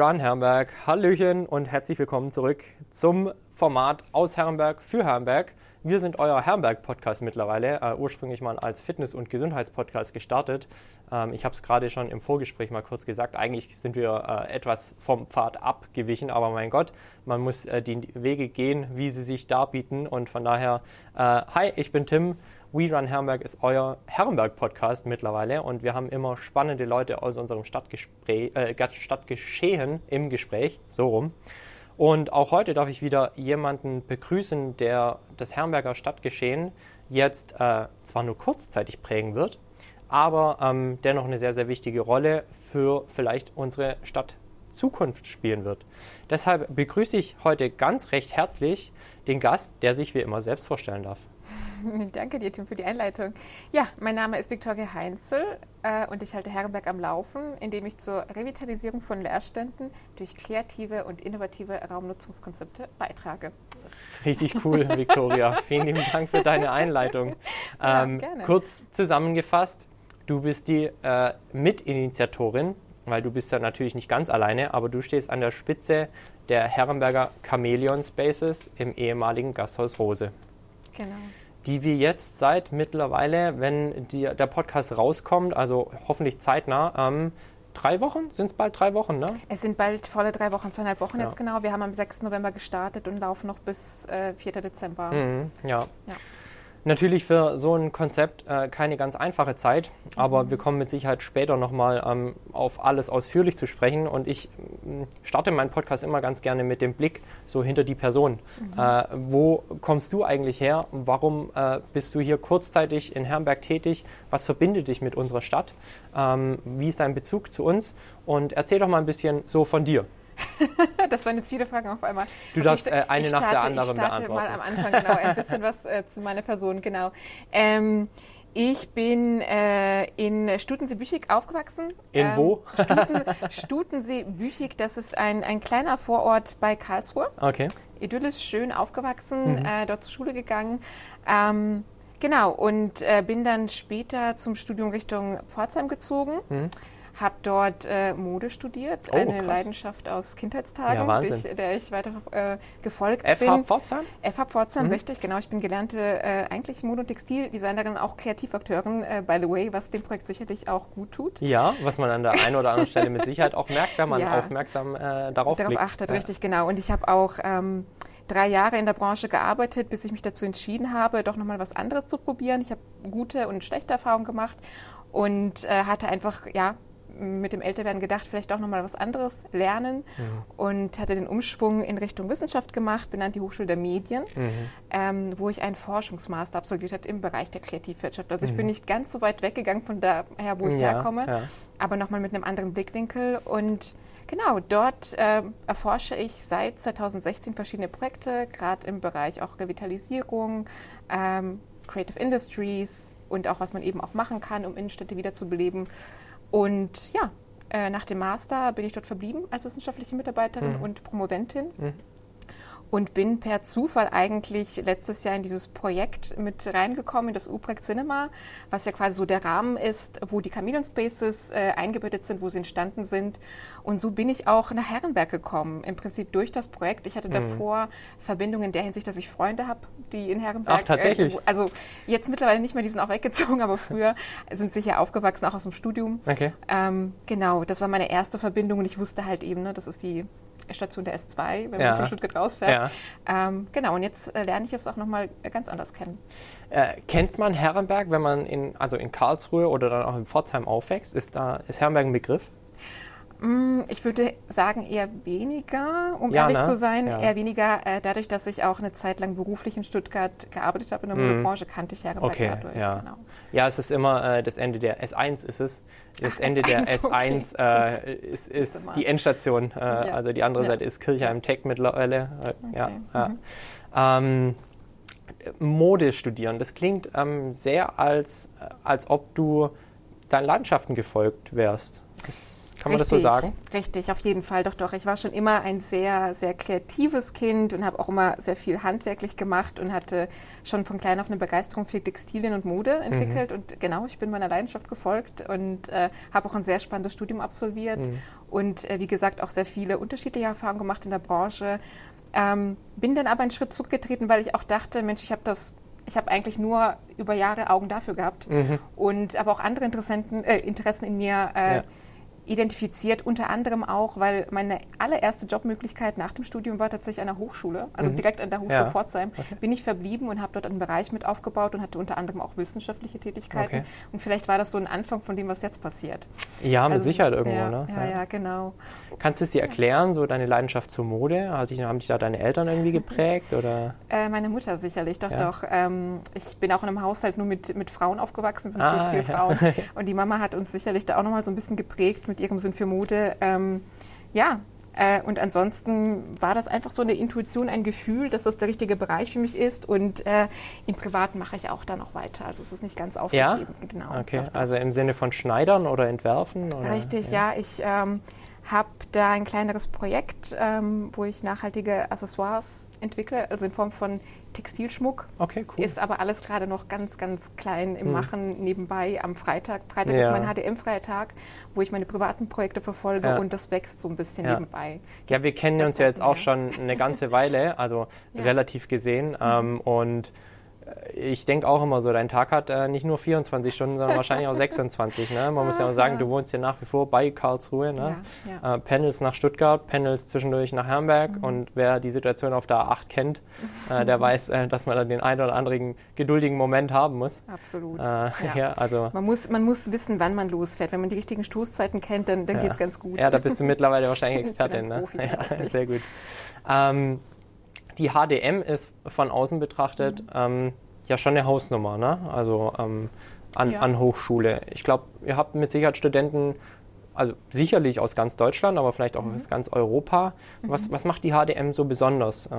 Run Herrenberg. Hallöchen und herzlich willkommen zurück zum Format aus Herrenberg für Herrenberg. Wir sind euer Herrenberg-Podcast mittlerweile, äh, ursprünglich mal als Fitness- und Gesundheitspodcast gestartet. Ähm, ich habe es gerade schon im Vorgespräch mal kurz gesagt, eigentlich sind wir äh, etwas vom Pfad abgewichen, aber mein Gott, man muss äh, die Wege gehen, wie sie sich darbieten und von daher, äh, hi, ich bin Tim We Run Herrenberg ist euer Herrenberg-Podcast mittlerweile und wir haben immer spannende Leute aus unserem äh, Stadtgeschehen im Gespräch, so rum. Und auch heute darf ich wieder jemanden begrüßen, der das Herrenberger Stadtgeschehen jetzt äh, zwar nur kurzzeitig prägen wird, aber ähm, dennoch eine sehr, sehr wichtige Rolle für vielleicht unsere Stadt Zukunft spielen wird. Deshalb begrüße ich heute ganz recht herzlich den Gast, der sich wie immer selbst vorstellen darf. Danke dir, Tim, für die Einleitung. Ja, mein Name ist Viktoria Heinzel äh, und ich halte Herrenberg am Laufen, indem ich zur Revitalisierung von Leerständen durch kreative und innovative Raumnutzungskonzepte beitrage. Richtig cool, Viktoria. Vielen lieben Dank für deine Einleitung. Ähm, ja, kurz zusammengefasst, du bist die äh, Mitinitiatorin, weil du bist ja natürlich nicht ganz alleine, aber du stehst an der Spitze der Herrenberger Chameleon Spaces im ehemaligen Gasthaus Rose. Genau. Die wir jetzt seit mittlerweile, wenn die, der Podcast rauskommt, also hoffentlich zeitnah, ähm, drei Wochen? Sind es bald drei Wochen, ne? Es sind bald volle drei Wochen, zweieinhalb Wochen ja. jetzt genau. Wir haben am 6. November gestartet und laufen noch bis äh, 4. Dezember. Mhm, ja. ja. Natürlich für so ein Konzept äh, keine ganz einfache Zeit, aber mhm. wir kommen mit Sicherheit später nochmal ähm, auf alles ausführlich zu sprechen. Und ich äh, starte meinen Podcast immer ganz gerne mit dem Blick so hinter die Person. Mhm. Äh, wo kommst du eigentlich her? Warum äh, bist du hier kurzzeitig in Herrenberg tätig? Was verbindet dich mit unserer Stadt? Ähm, wie ist dein Bezug zu uns? Und erzähl doch mal ein bisschen so von dir. das waren jetzt viele Fragen auf einmal. Du darfst ich, äh, eine starte, nach der anderen ich starte mal am Anfang genau ein bisschen was äh, zu meiner Person, genau. Ähm, ich bin äh, in Stutensee-Büchig aufgewachsen. In ähm, wo? Stuten, Stutensee-Büchig, das ist ein, ein kleiner Vorort bei Karlsruhe. Okay. Idyllisch, schön aufgewachsen, mhm. äh, dort zur Schule gegangen. Ähm, genau, und äh, bin dann später zum Studium Richtung Pforzheim gezogen. Mhm habe dort äh, Mode studiert, oh, eine krass. Leidenschaft aus Kindheitstagen, ja, ich, der ich weiter äh, gefolgt FH bin. Pforzheim? FH Pforzheim, mhm. richtig, genau. Ich bin gelernte äh, eigentlich Mode- und Textildesignerin, auch Kreativakteurin, äh, by the way, was dem Projekt sicherlich auch gut tut. Ja, was man an der einen oder anderen Stelle mit Sicherheit auch merkt, wenn man ja. aufmerksam äh, darauf, darauf achtet. Ja. Richtig, genau. Und ich habe auch ähm, drei Jahre in der Branche gearbeitet, bis ich mich dazu entschieden habe, doch nochmal was anderes zu probieren. Ich habe gute und schlechte Erfahrungen gemacht und äh, hatte einfach ja mit dem Älterwerden gedacht, vielleicht auch nochmal was anderes lernen mhm. und hatte den Umschwung in Richtung Wissenschaft gemacht, bin an die Hochschule der Medien, mhm. ähm, wo ich einen Forschungsmaster absolviert habe im Bereich der Kreativwirtschaft. Also ich bin mhm. nicht ganz so weit weggegangen von daher, wo ich ja, herkomme, ja. aber nochmal mit einem anderen Blickwinkel und Genau, dort äh, erforsche ich seit 2016 verschiedene Projekte, gerade im Bereich auch Revitalisierung, ähm, Creative Industries und auch was man eben auch machen kann, um Innenstädte wiederzubeleben. Und ja, äh, nach dem Master bin ich dort verblieben als wissenschaftliche Mitarbeiterin mhm. und Promoventin. Mhm und bin per Zufall eigentlich letztes Jahr in dieses Projekt mit reingekommen, in das Uprecht Cinema, was ja quasi so der Rahmen ist, wo die Chameleon Spaces äh, eingebettet sind, wo sie entstanden sind. Und so bin ich auch nach Herrenberg gekommen, im Prinzip durch das Projekt. Ich hatte mhm. davor Verbindungen in der Hinsicht, dass ich Freunde habe, die in Herrenberg. Ach, tatsächlich? Äh, also jetzt mittlerweile nicht mehr, die sind auch weggezogen, aber früher sind sie hier aufgewachsen, auch aus dem Studium. Okay. Ähm, genau, das war meine erste Verbindung und ich wusste halt eben, ne, das ist die Station der S2, wenn ja. man von Stuttgart rausfährt. Ja. Ähm, genau, und jetzt äh, lerne ich es auch nochmal ganz anders kennen. Äh, kennt man Herrenberg, wenn man in, also in Karlsruhe oder dann auch in Pforzheim aufwächst? Ist, da, ist Herrenberg ein Begriff? Mm, ich würde sagen eher weniger, um ja, ehrlich ne? zu sein. Ja. Eher weniger, äh, dadurch, dass ich auch eine Zeit lang beruflich in Stuttgart gearbeitet habe in der mhm. Modebranche, kannte ich Herrenberg okay, dadurch. Ja. Genau. ja, es ist immer äh, das Ende der S1 ist es. Das Ach, Ende S1, der S1 okay, äh, ist, ist die Endstation. Äh, ja. Also die andere Seite ist Kirchheim Tech mittlerweile. Äh, okay. Ja, mhm. ähm, Mode studieren, das klingt ähm, sehr als, als ob du deinen Landschaften gefolgt wärst. Das Kann man das so sagen? Richtig, auf jeden Fall. Doch, doch. Ich war schon immer ein sehr, sehr kreatives Kind und habe auch immer sehr viel handwerklich gemacht und hatte schon von klein auf eine Begeisterung für Textilien und Mode entwickelt. Mhm. Und genau, ich bin meiner Leidenschaft gefolgt und äh, habe auch ein sehr spannendes Studium absolviert mhm. und äh, wie gesagt auch sehr viele unterschiedliche Erfahrungen gemacht in der Branche. Ähm, bin dann aber einen Schritt zurückgetreten, weil ich auch dachte, Mensch, ich habe das ich habe eigentlich nur über Jahre Augen dafür gehabt mhm. und aber auch andere Interessenten, äh, Interessen in mir äh, ja identifiziert, unter anderem auch, weil meine allererste Jobmöglichkeit nach dem Studium war tatsächlich an der Hochschule, also mhm. direkt an der Hochschule ja. Pforzheim. Okay. Bin ich verblieben und habe dort einen Bereich mit aufgebaut und hatte unter anderem auch wissenschaftliche Tätigkeiten. Okay. Und vielleicht war das so ein Anfang von dem, was jetzt passiert. Ja, mit also, Sicherheit irgendwo, ja, ne? Ja, ja, genau. Kannst du es dir erklären, so deine Leidenschaft zur Mode? Haben dich da deine Eltern irgendwie geprägt? Oder? Äh, meine Mutter sicherlich, doch, doch. Ähm, ich bin auch in einem Haushalt nur mit, mit Frauen aufgewachsen, es sind ah, vier, vier Frauen. Und die Mama hat uns sicherlich da auch nochmal so ein bisschen geprägt mit ihrem Sinn für Mode. Ähm, ja, äh, und ansonsten war das einfach so eine Intuition, ein Gefühl, dass das der richtige Bereich für mich ist. Und äh, im Privaten mache ich auch da noch weiter. Also es ist nicht ganz aufgegeben. Ja? Genau. Okay, doch, doch. also im Sinne von Schneidern oder Entwerfen? Oder? Richtig, ja. ja. Ich ähm, habe da ein kleineres Projekt, ähm, wo ich nachhaltige Accessoires entwickle, also in Form von Textilschmuck. Okay, cool. Ist aber alles gerade noch ganz, ganz klein im hm. Machen nebenbei am Freitag. Freitag ja. ist mein HDM-freier Tag, wo ich meine privaten Projekte verfolge ja. und das wächst so ein bisschen ja. nebenbei. Gibt's ja, wir kennen uns ja jetzt auch schon eine ganze Weile, also relativ gesehen. Mhm. Ähm, und ich denke auch immer so, dein Tag hat äh, nicht nur 24 Stunden, sondern wahrscheinlich auch 26. Ne? Man muss ja auch sagen, du wohnst ja nach wie vor bei Karlsruhe. Ne? Ja, ja. Äh, Pendels nach Stuttgart, Pendels zwischendurch nach Hamburg. Mhm. Und wer die Situation auf der A8 kennt, äh, der weiß, äh, dass man dann den einen oder anderen geduldigen Moment haben muss. Absolut. Äh, ja. also man, muss, man muss wissen, wann man losfährt. Wenn man die richtigen Stoßzeiten kennt, dann, dann geht es ganz gut. Ja, da bist du mittlerweile wahrscheinlich Expertin. ne? Profi, ja, sehr gut. Ähm, die HDM ist von außen betrachtet mhm. ähm, ja schon eine Hausnummer, ne? Also ähm, an, ja. an Hochschule. Ich glaube, ihr habt mit Sicherheit Studenten, also sicherlich aus ganz Deutschland, aber vielleicht auch mhm. aus ganz Europa. Was, mhm. was macht die HDM so besonders? Äh,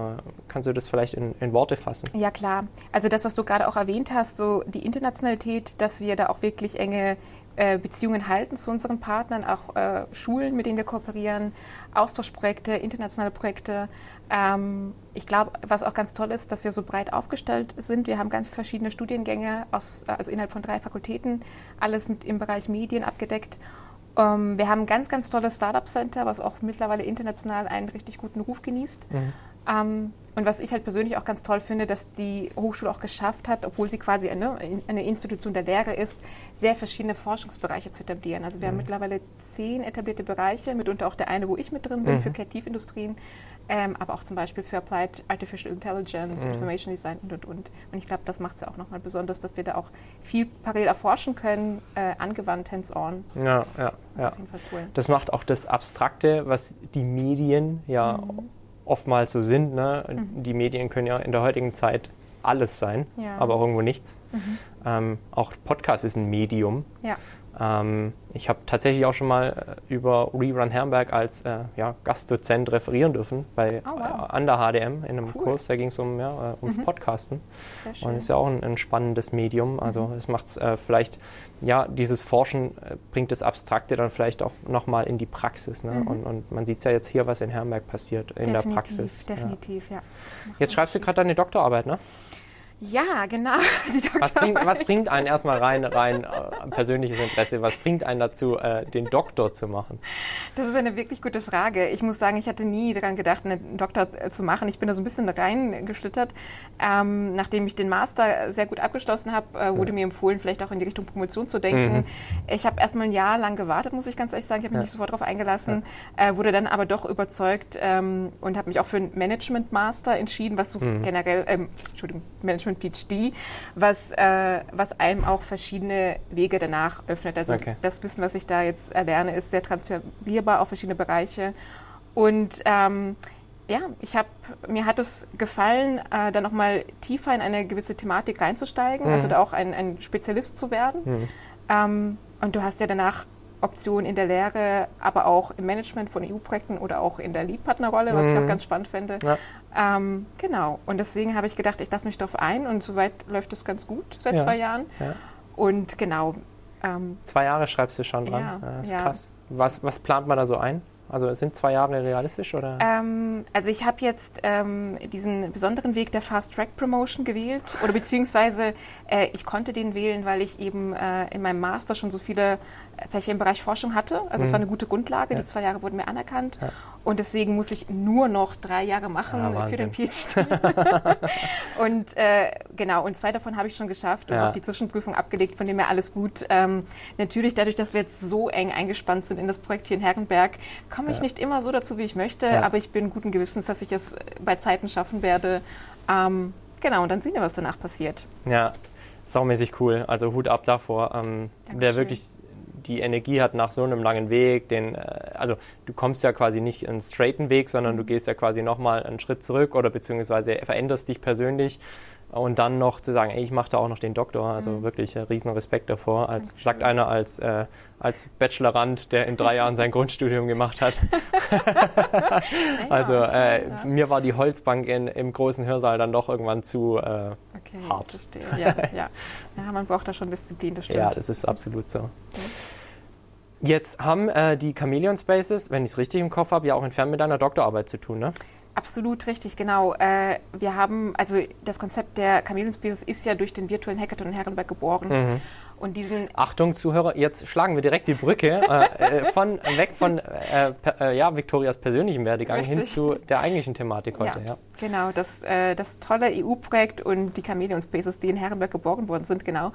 kannst du das vielleicht in, in, Worte fassen? Ja, klar. Also das, was du gerade auch erwähnt hast, so die Internationalität, dass wir da auch wirklich enge äh, Beziehungen halten zu unseren Partnern, auch äh, Schulen, mit denen wir kooperieren, Austauschprojekte, internationale Projekte. Ähm, ich glaube, was auch ganz toll ist, dass wir so breit aufgestellt sind. Wir haben ganz verschiedene Studiengänge, aus, also innerhalb von drei Fakultäten, alles mit im Bereich Medien abgedeckt. Ähm, wir haben ein ganz, ganz tolles Startup Center, was auch mittlerweile international einen richtig guten Ruf genießt. Mhm. Ähm, und was ich halt persönlich auch ganz toll finde, dass die Hochschule auch geschafft hat, obwohl sie quasi eine, eine Institution der Lehre ist, sehr verschiedene Forschungsbereiche zu etablieren. Also wir mhm. haben mittlerweile zehn etablierte Bereiche, mitunter auch der eine, wo ich mit drin bin, mhm. für Kreativindustrien, ähm, aber auch zum Beispiel für Applied Artificial Intelligence, mhm. Information Design und, und, und. Und ich glaube, das macht es ja auch nochmal besonders, dass wir da auch viel parallel erforschen können, äh, angewandt, hands-on. Ja, ja, das ja. Cool. Das macht auch das Abstrakte, was die Medien ja mhm oftmals so sind. Ne? Mhm. Die Medien können ja in der heutigen Zeit alles sein, ja. aber auch irgendwo nichts. Mhm. Ähm, auch Podcast ist ein Medium. Ja. Ähm, ich habe tatsächlich auch schon mal äh, über Rerun Herrenberg als äh, ja, Gastdozent referieren dürfen bei, oh, wow. äh, an der HDM in einem cool. Kurs. Da ging es um, ja, äh, ums mhm. Podcasten. Und ist ja auch ein, ein spannendes Medium. Also mhm. es macht es äh, vielleicht, ja, dieses Forschen äh, bringt das Abstrakte dann vielleicht auch nochmal in die Praxis. Ne? Mhm. Und, und, man sieht ja jetzt hier, was in Herrenberg passiert, in definitiv, der Praxis. Definitiv, ja. ja. Jetzt schreibst du gerade deine Doktorarbeit, ne? Ja, genau. was, bringt, was bringt einen erstmal rein, rein äh, persönliches Interesse? Was bringt einen dazu, äh, den Doktor zu machen? Das ist eine wirklich gute Frage. Ich muss sagen, ich hatte nie daran gedacht, einen Doktor äh, zu machen. Ich bin da so ein bisschen reingeschlittert. Ähm, nachdem ich den Master sehr gut abgeschlossen habe, äh, wurde ja. mir empfohlen, vielleicht auch in die Richtung Promotion zu denken. Mhm. Ich habe erstmal ein Jahr lang gewartet, muss ich ganz ehrlich sagen. Ich habe mich ja. nicht sofort darauf eingelassen, ja. Äh, wurde dann aber doch überzeugt ähm, und habe mich auch für einen Management-Master entschieden, was so mhm. generell, ähm, Entschuldigung, Management und PhD, was, äh, was einem auch verschiedene Wege danach öffnet. Also okay. das Wissen, was ich da jetzt erlerne, ist sehr transferierbar auf verschiedene Bereiche. Und ähm, ja, ich habe mir hat es gefallen, äh, da nochmal tiefer in eine gewisse Thematik reinzusteigen, mhm. also da auch ein, ein Spezialist zu werden. Mhm. Ähm, und du hast ja danach Optionen in der Lehre, aber auch im Management von EU-Projekten oder auch in der Lead-Partnerrolle, was mhm. ich auch mhm. ganz spannend fände. Ja. Ähm, genau. Und deswegen habe ich gedacht, ich lasse mich darauf ein und soweit läuft es ganz gut seit ja. zwei Jahren. Ja. Und genau. Ähm, zwei Jahre schreibst du schon dran. Ja, das ist krass. Was, was plant man da so ein? Also sind zwei Jahre realistisch oder? Ähm, also ich habe jetzt ähm, diesen besonderen Weg der Fast Track Promotion gewählt oder beziehungsweise äh, ich konnte den wählen, weil ich eben äh, in meinem Master schon so viele Fächer im Bereich Forschung hatte. Also mhm. es war eine gute Grundlage. Ja. Die zwei Jahre wurden mir anerkannt. Ja. Und deswegen muss ich nur noch drei Jahre machen ja, für den PhD. und äh, genau, und zwei davon habe ich schon geschafft und auch die Zwischenprüfung abgelegt, von dem her alles gut. Ähm, natürlich, dadurch, dass wir jetzt so eng eingespannt sind in das Projekt hier in Herrenberg, komme ich nicht immer so dazu, wie ich möchte, aber ich bin guten Gewissens, dass ich es bei Zeiten schaffen werde. Ähm, genau, und dann sehen wir, was danach passiert. Ja, saumäßig cool. Also Hut ab davor. Ähm, wer wirklich die Energie hat nach so einem langen Weg, den, äh, also du kommst ja quasi nicht einen straighten Weg, sondern du mhm. gehst ja quasi nochmal einen Schritt zurück oder beziehungsweise veränderst dich persönlich und dann noch zu sagen, ey, ich mache da auch noch den Doktor, also mhm. wirklich äh, riesen Respekt davor, als, sagt einer als, äh, als Bachelorand, der in drei Jahren sein Grundstudium gemacht hat. also äh, mir war die Holzbank in, im großen Hörsaal dann doch irgendwann zu äh, okay, hart. Verstehe. Ja, ja. ja, man braucht da schon Disziplin, das stimmt. Ja, das ist absolut so. Okay. Jetzt haben äh, die Chameleon Spaces, wenn ich es richtig im Kopf habe, ja auch entfernt mit deiner Doktorarbeit zu tun, ne? Absolut richtig, genau. Äh, wir haben, also das Konzept der Chameleon Spaces ist ja durch den virtuellen Hackathon in Herrenberg geboren. Mhm. Und diesen Achtung, Zuhörer, jetzt schlagen wir direkt die Brücke äh, äh von, weg von äh, äh, ja, Victorias persönlichem Werdegang richtig. hin zu der eigentlichen Thematik heute. Ja, ja. Genau, das, äh, das tolle EU-Projekt und die Chameleon Spaces, die in Herrenberg geboren worden sind, genau.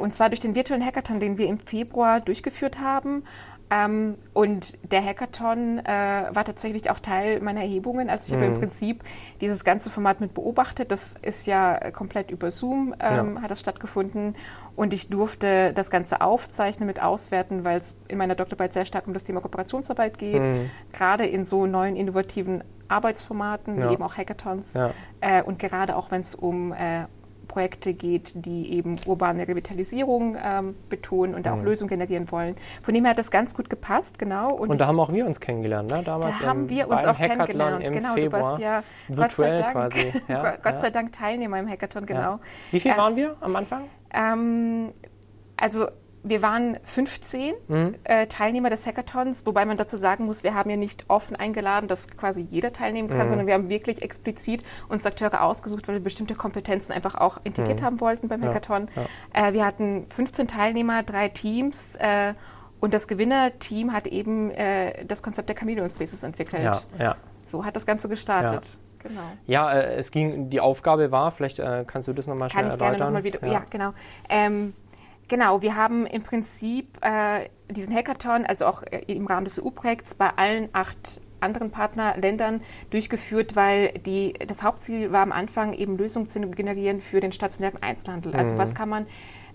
und zwar durch den virtuellen Hackathon, den wir im Februar durchgeführt haben ähm, und der Hackathon äh, war tatsächlich auch Teil meiner Erhebungen. Also ich mhm. habe im Prinzip dieses ganze Format mit beobachtet. Das ist ja komplett über Zoom ähm, ja. hat das stattgefunden. Und ich durfte das Ganze aufzeichnen, mit auswerten, weil es in meiner Doktorarbeit sehr stark um das Thema Kooperationsarbeit geht. Mhm. Gerade in so neuen innovativen Arbeitsformaten, ja. wie eben auch Hackathons. Ja. Äh, und gerade auch wenn es um äh, Projekte geht, die eben urbane Revitalisierung ähm, betonen und mhm. auch Lösungen generieren wollen. Von dem her hat das ganz gut gepasst, genau. Und, und da haben auch wir uns kennengelernt, ne? Damals da haben wir uns auch Hackathon kennengelernt. Im genau, Februar. du warst ja virtuell Gott quasi. Ja, Gott sei Dank Teilnehmer im Hackathon, genau. Wie viel äh, waren wir am Anfang? Ähm, also wir waren 15 mhm. äh, Teilnehmer des Hackathons, wobei man dazu sagen muss, wir haben ja nicht offen eingeladen, dass quasi jeder teilnehmen kann, mhm. sondern wir haben wirklich explizit uns Akteure ausgesucht, weil wir bestimmte Kompetenzen einfach auch integriert mhm. haben wollten beim Hackathon. Ja. Äh, wir hatten 15 Teilnehmer, drei Teams äh, und das Gewinnerteam hat eben äh, das Konzept der Chameleon Spaces entwickelt. Ja, ja. So hat das Ganze gestartet. Ja. Genau. Ja, äh, es ging, die Aufgabe war, vielleicht äh, kannst du das nochmal schnell Kann ich erläutern. Gerne noch mal wieder, ja. ja, genau. Ähm, Genau, wir haben im Prinzip äh, diesen Hackathon, also auch äh, im Rahmen des EU-Projekts, bei allen acht anderen Partnerländern durchgeführt, weil die, das Hauptziel war am Anfang eben Lösungen zu generieren für den stationären Einzelhandel. Also mhm. was kann man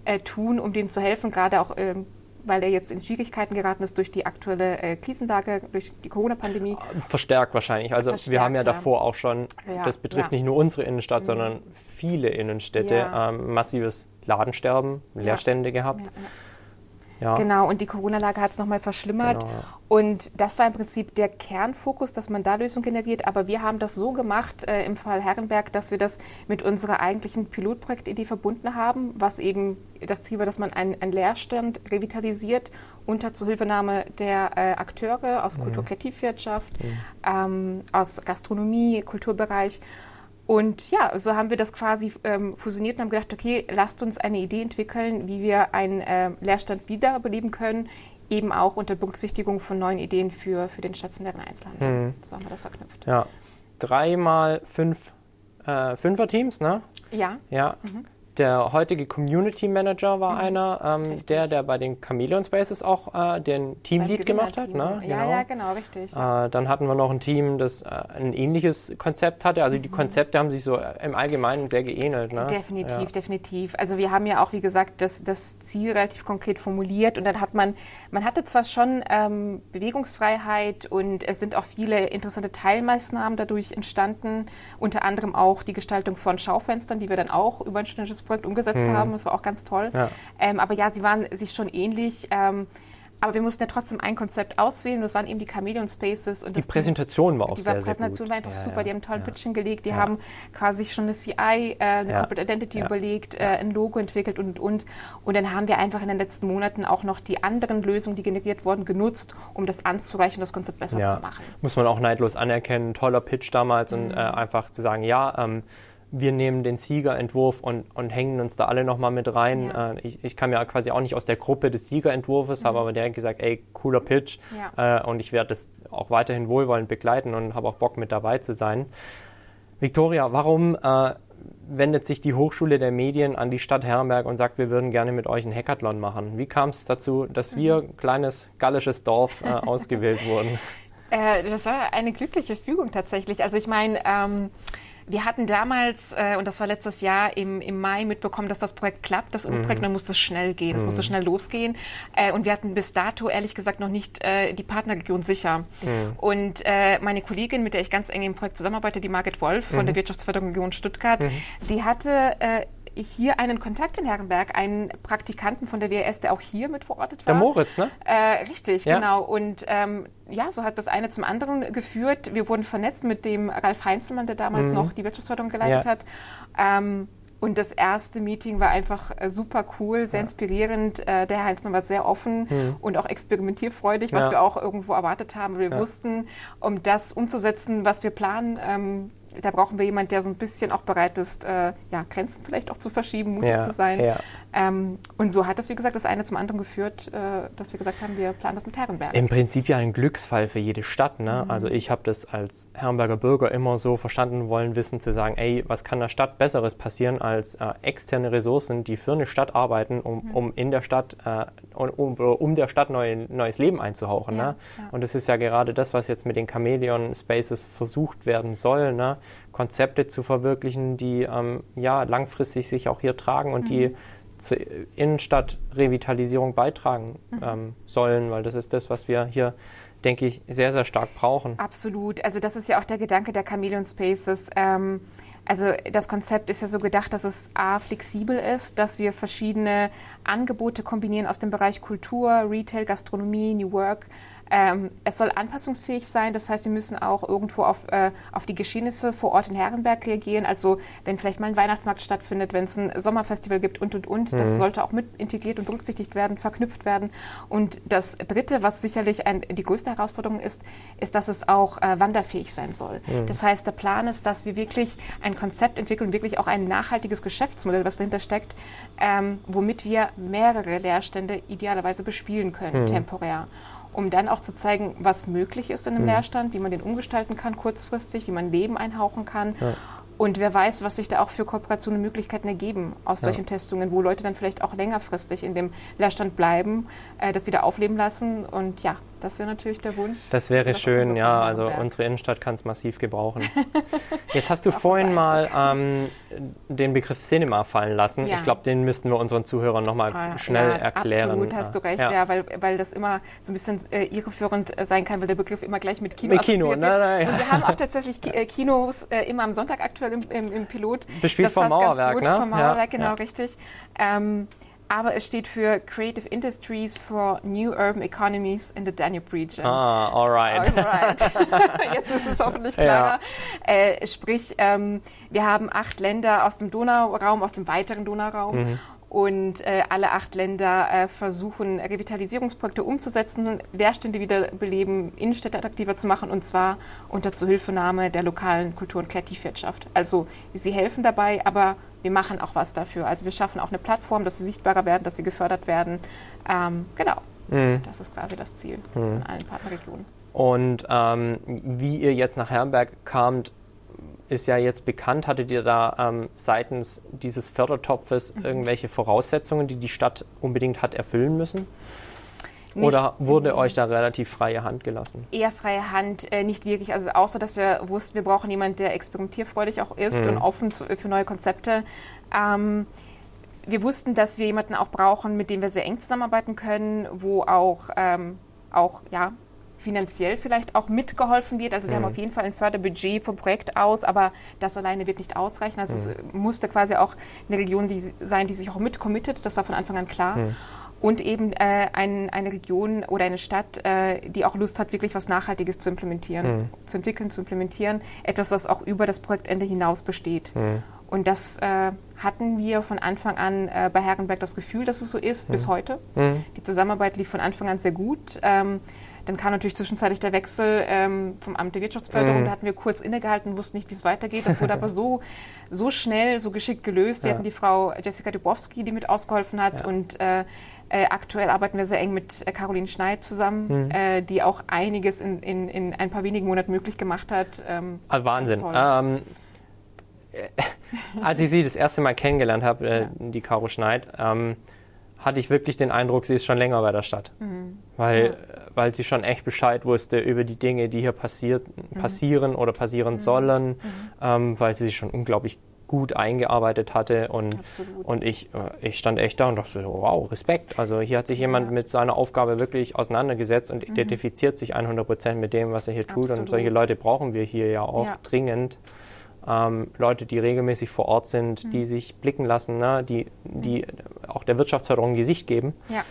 äh, tun, um dem zu helfen, gerade auch ähm, weil er jetzt in Schwierigkeiten geraten ist durch die aktuelle äh, Krisenlage, durch die Corona-Pandemie. Verstärkt wahrscheinlich. Also Verstärkt, wir haben ja davor auch schon, ja, das betrifft ja. nicht nur unsere Innenstadt, mhm. sondern viele Innenstädte, ähm, massives Ladensterben, Leerstände gehabt. Ja. Genau, und die Corona-Lage hat es nochmal verschlimmert. Genau. Und das war im Prinzip der Kernfokus, dass man da Lösungen generiert. Aber wir haben das so gemacht äh, im Fall Herrenberg, dass wir das mit unserer eigentlichen Pilotprojektidee verbunden haben, was eben das Ziel war, dass man einen, einen Leerstand revitalisiert unter Zuhilfenahme der äh, Akteure aus mhm. Kultur-Kreativwirtschaft, mhm. ähm, aus Gastronomie, Kulturbereich. Und ja, so haben wir das quasi ähm, fusioniert und haben gedacht, okay, lasst uns eine Idee entwickeln, wie wir einen äh, Leerstand wiederbeleben können, eben auch unter Berücksichtigung von neuen Ideen für, für den stationären Einzelhandel. Mhm. So haben wir das verknüpft. Ja, dreimal fünf äh, Fünfer-Teams, ne? Ja. Ja. Mhm. Der heutige Community Manager war mhm. einer, ähm, der, der bei den Chameleon Spaces auch äh, den Teamlead gemacht hat. Ne? Ja, genau. ja, genau, richtig. Äh, dann hatten wir noch ein Team, das äh, ein ähnliches Konzept hatte. Also die mhm. Konzepte haben sich so äh, im Allgemeinen sehr geähnelt. Ne? Definitiv, ja. definitiv. Also wir haben ja auch, wie gesagt, das, das Ziel relativ konkret formuliert und dann hat man, man hatte zwar schon ähm, Bewegungsfreiheit und es sind auch viele interessante Teilmaßnahmen dadurch entstanden, unter anderem auch die Gestaltung von Schaufenstern, die wir dann auch über ein studentisches Projekt umgesetzt mhm. haben. Das war auch ganz toll. Ja. Ähm, aber ja, sie waren sich schon ähnlich. Ähm, aber wir mussten ja trotzdem ein Konzept auswählen. Das waren eben die Chameleon Spaces. Und die Präsentation war auch die sehr, Präsentation sehr gut. war einfach Ja, super. ja, Die haben tollen ja. Pitch hingelegt. Die Ja. haben quasi schon eine CI, äh, eine. Corporate Identity überlegt, äh, ein Logo entwickelt und, und, und. Und dann haben wir einfach in den letzten Monaten auch noch die anderen Lösungen, die generiert wurden, genutzt, um das anzureichen, das Konzept besser zu machen. muss man auch neidlos anerkennen. Toller Pitch damals und Mhm. äh, einfach zu sagen, ja, ähm, wir nehmen den Siegerentwurf und, und hängen uns da alle nochmal mit rein. Ja. Äh, ich, ich kam ja quasi auch nicht aus der Gruppe des Siegerentwurfes, habe aber direkt gesagt, ey, cooler Pitch Mhm. Ja. äh, und ich werde das auch weiterhin wohlwollend begleiten und habe auch Bock mit dabei zu sein. Victoria, warum äh, wendet sich die Hochschule der Medien an die Stadt Herrenberg und sagt, wir würden gerne mit euch einen Hackathon machen? Wie kam es dazu, dass wir, Mhm. kleines gallisches Dorf, äh, ausgewählt wurden? Äh, das war eine glückliche Fügung tatsächlich. Also ich meine, ähm, wir hatten damals, äh, und das war letztes Jahr im, im Mai mitbekommen, dass das Projekt klappt, das Projekt, dann musste es schnell gehen, es musste schnell losgehen. Äh, und wir hatten bis dato ehrlich gesagt noch nicht äh, die Partnerregion sicher. Und äh, meine Kollegin, mit der ich ganz eng im Projekt zusammenarbeite, die Margit Wolf von der Wirtschaftsförderung Region Stuttgart, die hatte äh, hier einen Kontakt in Herrenberg, einen Praktikanten von der WRS, der auch hier mit verortet war. Der Moritz, ne? Äh, richtig, Ja. genau. Und ähm, ja, so hat das eine zum anderen geführt. Wir wurden vernetzt mit dem Ralf Heinzelmann, der damals noch die Wirtschaftsförderung geleitet Mhm. Ja. hat. Ähm, und das erste Meeting war einfach äh, super cool, sehr inspirierend. Äh, der Herr Heinzmann war sehr offen und auch experimentierfreudig, was Mhm. Ja. wir auch irgendwo erwartet haben. Wir Ja. wussten, um das umzusetzen, was wir planen, ähm, da brauchen wir jemanden, der so ein bisschen auch bereit ist, äh, ja, Grenzen vielleicht auch zu verschieben, mutig Ja, zu sein. ja. Ähm, und so hat das, wie gesagt, das eine zum anderen geführt, äh, dass wir gesagt haben, wir planen das mit Herrenberg. Im Prinzip ja ein Glücksfall für jede Stadt. Ne? Mhm. Also ich habe das als Herrenberger Bürger immer so verstanden wollen, wissen zu sagen, ey, was kann der Stadt Besseres passieren als äh, externe Ressourcen, die für eine Stadt arbeiten, um, Mhm. um in der Stadt, äh, um, um, der Stadt neu, neues Leben einzuhauchen. Ja, ne? ja. Und das ist ja gerade das, was jetzt mit den Chameleon Spaces versucht werden soll, ne? Konzepte zu verwirklichen, die ähm, ja langfristig sich auch hier tragen und Mhm. die zur Innenstadtrevitalisierung beitragen Mhm. ähm, sollen, weil das ist das, was wir hier, denke ich, sehr, sehr stark brauchen. Absolut. Also das ist ja auch der Gedanke der Chameleon Spaces. Ähm, also das Konzept ist ja so gedacht, dass es a flexibel ist, dass wir verschiedene Angebote kombinieren aus dem Bereich Kultur, Retail, Gastronomie, New Work. Ähm, es soll anpassungsfähig sein, das heißt, wir müssen auch irgendwo auf, äh, auf die Geschehnisse vor Ort in Herrenberg reagieren. Also wenn vielleicht mal ein Weihnachtsmarkt stattfindet, wenn es ein Sommerfestival gibt und und und, das sollte auch mit integriert und berücksichtigt werden, verknüpft werden. Und das Dritte, was sicherlich ein, die größte Herausforderung ist, ist, dass es auch äh, wanderfähig sein soll. Das heißt, der Plan ist, dass wir wirklich ein Konzept entwickeln, wirklich auch ein nachhaltiges Geschäftsmodell, was dahinter steckt, ähm, womit wir mehrere Leerstände idealerweise bespielen können, temporär um dann auch zu zeigen, was möglich ist in einem Leerstand, wie man den umgestalten kann kurzfristig, wie man Leben einhauchen kann. Und wer weiß, was sich da auch für Kooperationen und Möglichkeiten ergeben aus solchen Testungen, wo Leute dann vielleicht auch längerfristig in dem Leerstand bleiben, äh, das wieder aufleben lassen. Und ja, das wäre natürlich der Wunsch. Das wäre schön, ja. Also werden. unsere Innenstadt kann es massiv gebrauchen. Jetzt hast du vorhin mal ähm, den Begriff Cinema fallen lassen. Ja. Ich glaube, den müssten wir unseren Zuhörern nochmal Ah, schnell ja, erklären. Absolut, hast du recht, Ja. ja, weil, weil das immer so ein bisschen äh, irreführend äh, sein kann, weil der Begriff immer gleich mit Kino Mit Kino, assoziiert nein, wird. nein, ja. Und wir haben auch tatsächlich äh, Kinos äh, immer am Sonntag aktuell im, im, im Pilot. Bespielt Das vom passt ganz Mauerwerk, gut, ne? Vom Mauerwerk, genau, richtig. Ähm, aber es steht für Creative Industries for New Urban Economies in the Danube Region. Ah, alright. Alright. Jetzt ist es hoffentlich klarer. Äh, sprich, ähm, wir haben acht Länder aus dem Donauraum, aus dem weiteren Donauraum. Mhm. Und äh, alle acht Länder äh, versuchen, Revitalisierungsprojekte umzusetzen, Leerstände wiederbeleben, Innenstädte attraktiver zu machen und zwar unter Zuhilfenahme der lokalen Kultur- und Kreativwirtschaft. Also sie helfen dabei, aber wir machen auch was dafür. Also wir schaffen auch eine Plattform, dass sie sichtbarer werden, dass sie gefördert werden. Ähm, genau, Mhm. das ist quasi das Ziel in allen Partnerregionen. Und ähm, wie ihr jetzt nach Herrenberg kamt, ist ja jetzt bekannt. Hattet ihr da ähm, seitens dieses Fördertopfes Mhm. irgendwelche Voraussetzungen, die die Stadt unbedingt hat erfüllen müssen? Nicht- Oder wurde euch da relativ freie Hand gelassen? eher freie Hand, äh, nicht wirklich. Also außer, dass wir wussten, wir brauchen jemanden, der experimentierfreudig auch ist Mhm. und offen zu, für neue Konzepte. Ähm, wir wussten, dass wir jemanden auch brauchen, mit dem wir sehr eng zusammenarbeiten können, wo auch, ähm, auch ja, finanziell vielleicht auch mitgeholfen wird. Also wir haben auf jeden Fall ein Förderbudget vom Projekt aus, aber das alleine wird nicht ausreichen. Also es musste quasi auch eine Region die, sein, die sich auch mit committet. Das war von Anfang an klar. Und eben äh, ein, eine Region oder eine Stadt, äh, die auch Lust hat, wirklich was Nachhaltiges zu implementieren, mhm. zu entwickeln, zu implementieren. Etwas, was auch über das Projektende hinaus besteht. Mhm. Und das äh, hatten wir von Anfang an äh, bei Herrenberg das Gefühl, dass es so ist, mhm. bis heute. Mhm. Die Zusammenarbeit lief von Anfang an sehr gut. Ähm, dann kam natürlich zwischenzeitlich der Wechsel ähm, vom Amt der Wirtschaftsförderung. Mhm. Da hatten wir kurz innegehalten, wussten nicht, wie es weitergeht. Das wurde aber so, so schnell, so geschickt gelöst. Wir ja. hatten die Frau Jessica Dubowski, die mit ausgeholfen hat. Ja. Und äh, äh, aktuell arbeiten wir sehr eng mit äh, Caroline Schneid zusammen, mhm. äh, die auch einiges in, in, in, ein paar wenigen Monaten möglich gemacht hat. Ähm, ah, Wahnsinn. Ähm, äh, als ich sie das erste Mal kennengelernt habe, äh, ja. die Caro Schneid, ähm, hatte ich wirklich den Eindruck, sie ist schon länger bei der Stadt. Mhm. Weil, ja. weil sie schon echt Bescheid wusste über die Dinge, die hier passiert, mhm. passieren oder passieren mhm. sollen, mhm. ähm, weil sie sich schon unglaublich gut eingearbeitet hatte und, und ich, äh, ich stand echt da und dachte, wow, Respekt. Also hier hat sich jemand ja. mit seiner Aufgabe wirklich auseinandergesetzt und mhm. identifiziert sich 100 Prozent mit dem, was er hier tut. Absolut. Und solche Leute brauchen wir hier ja auch ja. dringend. Ähm, Leute, die regelmäßig vor Ort sind, mhm. die sich blicken lassen, ne? die, die mhm. auch der Wirtschaftsförderung Gesicht geben. Ja.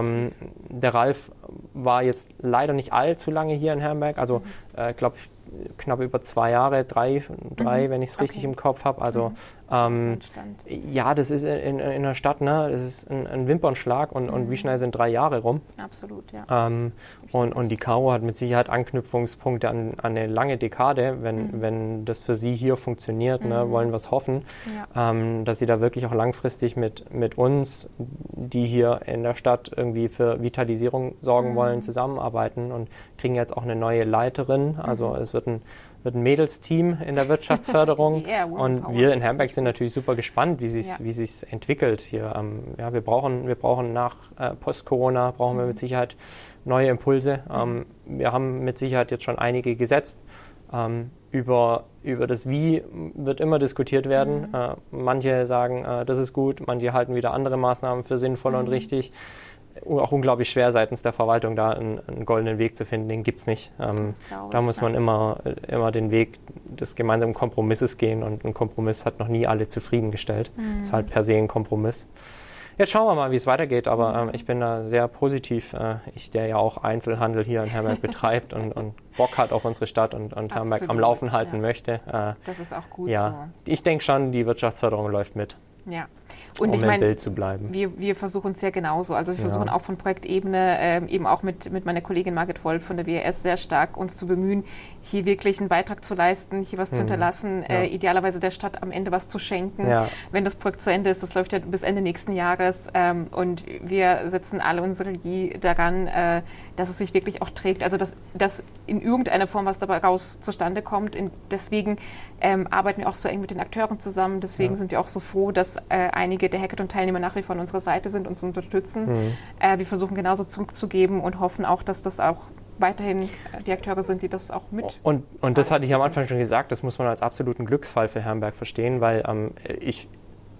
Ähm, der Ralf war jetzt leider nicht allzu lange hier in Herrenberg. Also, mhm. äh, glaube ich, knapp über zwei Jahre, drei, drei mhm. wenn ich es richtig im Kopf habe. Also mhm. Ähm, ja, das ist in, in, in, der Stadt, ne, das ist ein, ein Wimpernschlag und, mhm. und wie mhm. schnell sind drei Jahre rum. Absolut, ja. Ähm, und, und die Caro hat mit Sicherheit Anknüpfungspunkte an, an eine lange Dekade, wenn, mhm. wenn das für sie hier funktioniert, ne, mhm. wollen wir es hoffen, ja. ähm, dass sie da wirklich auch langfristig mit, mit uns, die hier in der Stadt irgendwie für Vitalisierung sorgen wollen, zusammenarbeiten und kriegen jetzt auch eine neue Leiterin. Also es wird wird ein, wird ein Mädelsteam in der Wirtschaftsförderung. yeah, und wir in Herrenberg sind natürlich super gespannt, wie sich ja. wie sich's entwickelt hier. Ähm, ja, wir brauchen, wir brauchen nach äh, Post-Corona brauchen mhm. wir mit Sicherheit neue Impulse. Ähm, wir haben mit Sicherheit jetzt schon einige gesetzt. Ähm, über, über das Wie wird immer diskutiert werden. Mhm. Äh, manche sagen, äh, das ist gut, manche halten wieder andere Maßnahmen für sinnvoll mhm. und richtig auch unglaublich schwer seitens der Verwaltung da einen, einen goldenen Weg zu finden. Den gibt es nicht. Ähm, da muss man immer, immer den Weg des gemeinsamen Kompromisses gehen und ein Kompromiss hat noch nie alle zufriedengestellt. Mhm. Ist halt per se ein Kompromiss. Jetzt schauen wir mal, wie es weitergeht, aber ähm, ich bin da sehr positiv. Äh, ich, der ja auch Einzelhandel hier in Hermerk betreibt und, und, Bock hat auf unsere Stadt und, und Hermerk am Laufen halten ja. möchte. Äh, das ist auch gut ja, so. Ich denke schon, die Wirtschaftsförderung läuft mit. Ja. Und um ich meine, Bild zu bleiben. Wir, wir versuchen es ja genauso. Also wir ja. versuchen auch von Projektebene, ähm, eben auch mit, mit meiner Kollegin Margit Wolf von der WRS sehr stark uns zu bemühen, hier wirklich einen Beitrag zu leisten, hier was mhm. zu hinterlassen, ja. äh, idealerweise der Stadt am Ende was zu schenken, ja. wenn das Projekt zu Ende ist. Das läuft ja bis Ende nächsten Jahres. Ähm, und wir setzen alle unsere Energie daran, äh, dass es sich wirklich auch trägt. Also dass, dass in irgendeiner Form was dabei raus zustande kommt. In, deswegen ähm, arbeiten wir auch so eng mit den Akteuren zusammen. Deswegen sind wir auch so froh, dass äh, einige der Hackathon-Teilnehmer nach wie vor an unserer Seite sind, uns unterstützen. Mhm. Äh, wir versuchen genauso zurückzugeben und hoffen auch, dass das auch weiterhin äh, die Akteure sind, die das auch mit. Und, und das hatte ich am Anfang schon gesagt, das muss man als absoluten Glücksfall für Herrenberg verstehen, weil ähm, ich,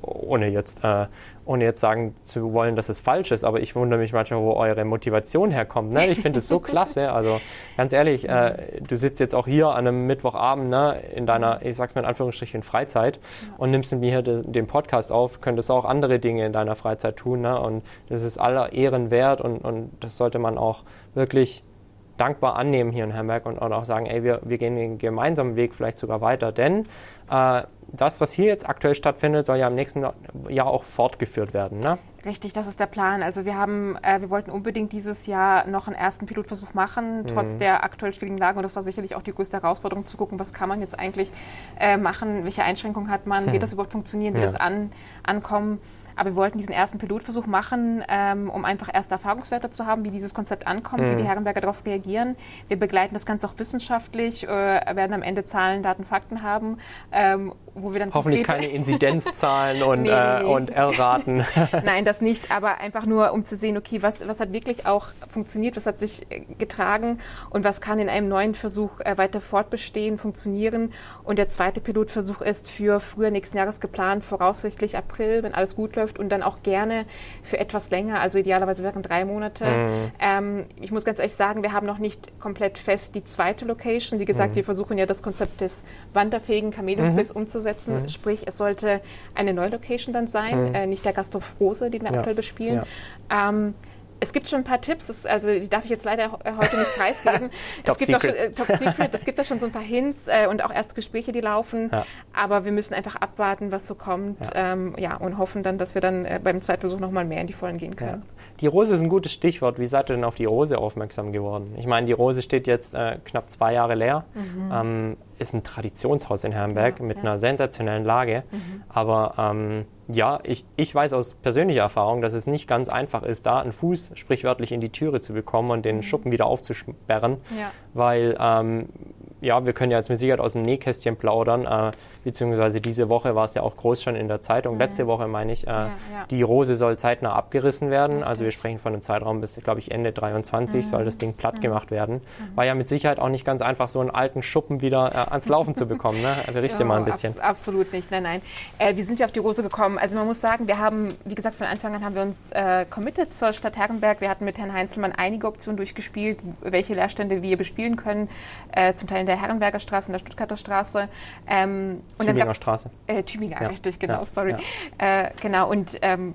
ohne jetzt, äh, ohne jetzt sagen zu wollen, dass es falsch ist, aber ich wundere mich manchmal, wo eure Motivation herkommt. Ne? Ich finde es so klasse. Also ganz ehrlich, äh, du sitzt jetzt auch hier an einem Mittwochabend ne, in deiner, ich sag's mal in Anführungsstrichen, Freizeit und nimmst mit mir hier de, den Podcast auf, könntest auch andere Dinge in deiner Freizeit tun. Ne? Und das ist aller Ehren wert und, und das sollte man auch wirklich dankbar annehmen hier in Herrenberg und, und auch sagen, ey, wir, wir gehen den gemeinsamen Weg vielleicht sogar weiter. Denn äh, das, was hier jetzt aktuell stattfindet, soll ja im nächsten Jahr auch fortgeführt werden. Ne? Richtig, das ist der Plan. Also wir haben, äh, wir wollten unbedingt dieses Jahr noch einen ersten Pilotversuch machen, trotz mhm. der aktuell schwierigen Lage. Und das war sicherlich auch die größte Herausforderung, zu gucken, was kann man jetzt eigentlich äh, machen, welche Einschränkungen hat man, hm. wird das überhaupt funktionieren, wird ja. das an, ankommen. Aber wir wollten diesen ersten Pilotversuch machen, ähm, um einfach erste Erfahrungswerte zu haben, wie dieses Konzept ankommt, mhm. wie die Herrenberger darauf reagieren. Wir begleiten das Ganze auch wissenschaftlich, äh, werden am Ende Zahlen, Daten, Fakten haben, ähm, wo wir dann hoffentlich keine Inzidenzzahlen und, nee, nee, nee. Äh, und R-Raten. Nein, das nicht, aber einfach nur, um zu sehen, okay, was, was hat wirklich auch funktioniert, was hat sich äh, getragen und was kann in einem neuen Versuch äh, weiter fortbestehen, funktionieren. Und der zweite Pilotversuch ist für früher nächsten Jahres geplant, voraussichtlich April, wenn alles gut läuft läuft und dann auch gerne für etwas länger, also idealerweise wären drei Monate. Mhm. Ähm, ich muss ganz ehrlich sagen, wir haben noch nicht komplett fest die zweite Location. Wie gesagt, mhm. wir versuchen ja das Konzept des wanderfähigen Chameleon Space mhm. umzusetzen. Mhm. Sprich, es sollte eine neue Location dann sein, mhm. äh, nicht der Gasthof Rose, den wir aktuell bespielen. Ähm, es gibt schon ein paar Tipps, das, also die darf ich jetzt leider heute nicht preisgeben. top, es gibt secret. Auch schon, äh, top Secret. Es gibt da schon so ein paar Hints äh, und auch erste Gespräche, die laufen. Ja. Aber wir müssen einfach abwarten, was so kommt. Ja, ähm, ja und hoffen dann, dass wir dann äh, beim Zweitversuch nochmal mehr in die Vollen gehen können. Ja. Die Rose ist ein gutes Stichwort. Wie seid ihr denn auf die Rose aufmerksam geworden? Ich meine, die Rose steht jetzt äh, knapp zwei Jahre leer. Mhm. Ähm, ist ein Traditionshaus in Herrenberg mit einer sensationellen Lage. Mhm. Aber ähm, ja, ich, ich weiß aus persönlicher Erfahrung, dass es nicht ganz einfach ist, da einen Fuß sprichwörtlich in die Türe zu bekommen und den mhm. Schuppen wieder aufzusperren, ja. weil ähm, ja, wir können ja jetzt mit Sicherheit aus dem Nähkästchen plaudern, äh, beziehungsweise diese Woche war es ja auch groß schon in der Zeitung, mhm. letzte Woche meine ich, äh, ja, ja. die Rose soll zeitnah abgerissen werden, Richtig. also wir sprechen von einem Zeitraum bis, glaube ich, Ende 23 mhm. soll das Ding platt mhm. gemacht werden. Mhm. War ja mit Sicherheit auch nicht ganz einfach, so einen alten Schuppen wieder äh, ans Laufen zu bekommen, ne? Berichte oh, mal ein bisschen. Abs absolut nicht, nein, nein. Äh, wie sind wir auf die Rose gekommen? Also man muss sagen, wir haben, wie gesagt, von Anfang an haben wir uns äh, committed zur Stadt Herrenberg. Wir hatten mit Herrn Heinzelmann einige Optionen durchgespielt, welche Leerstände wir bespielen können, äh, zum Teil in der Herrenberger Straße, in der Stuttgarter Straße. Ähm, und Tübinger Straße. Äh, Tübinger, ja. richtig, genau, ja. sorry. Ja. Äh, genau, und ähm,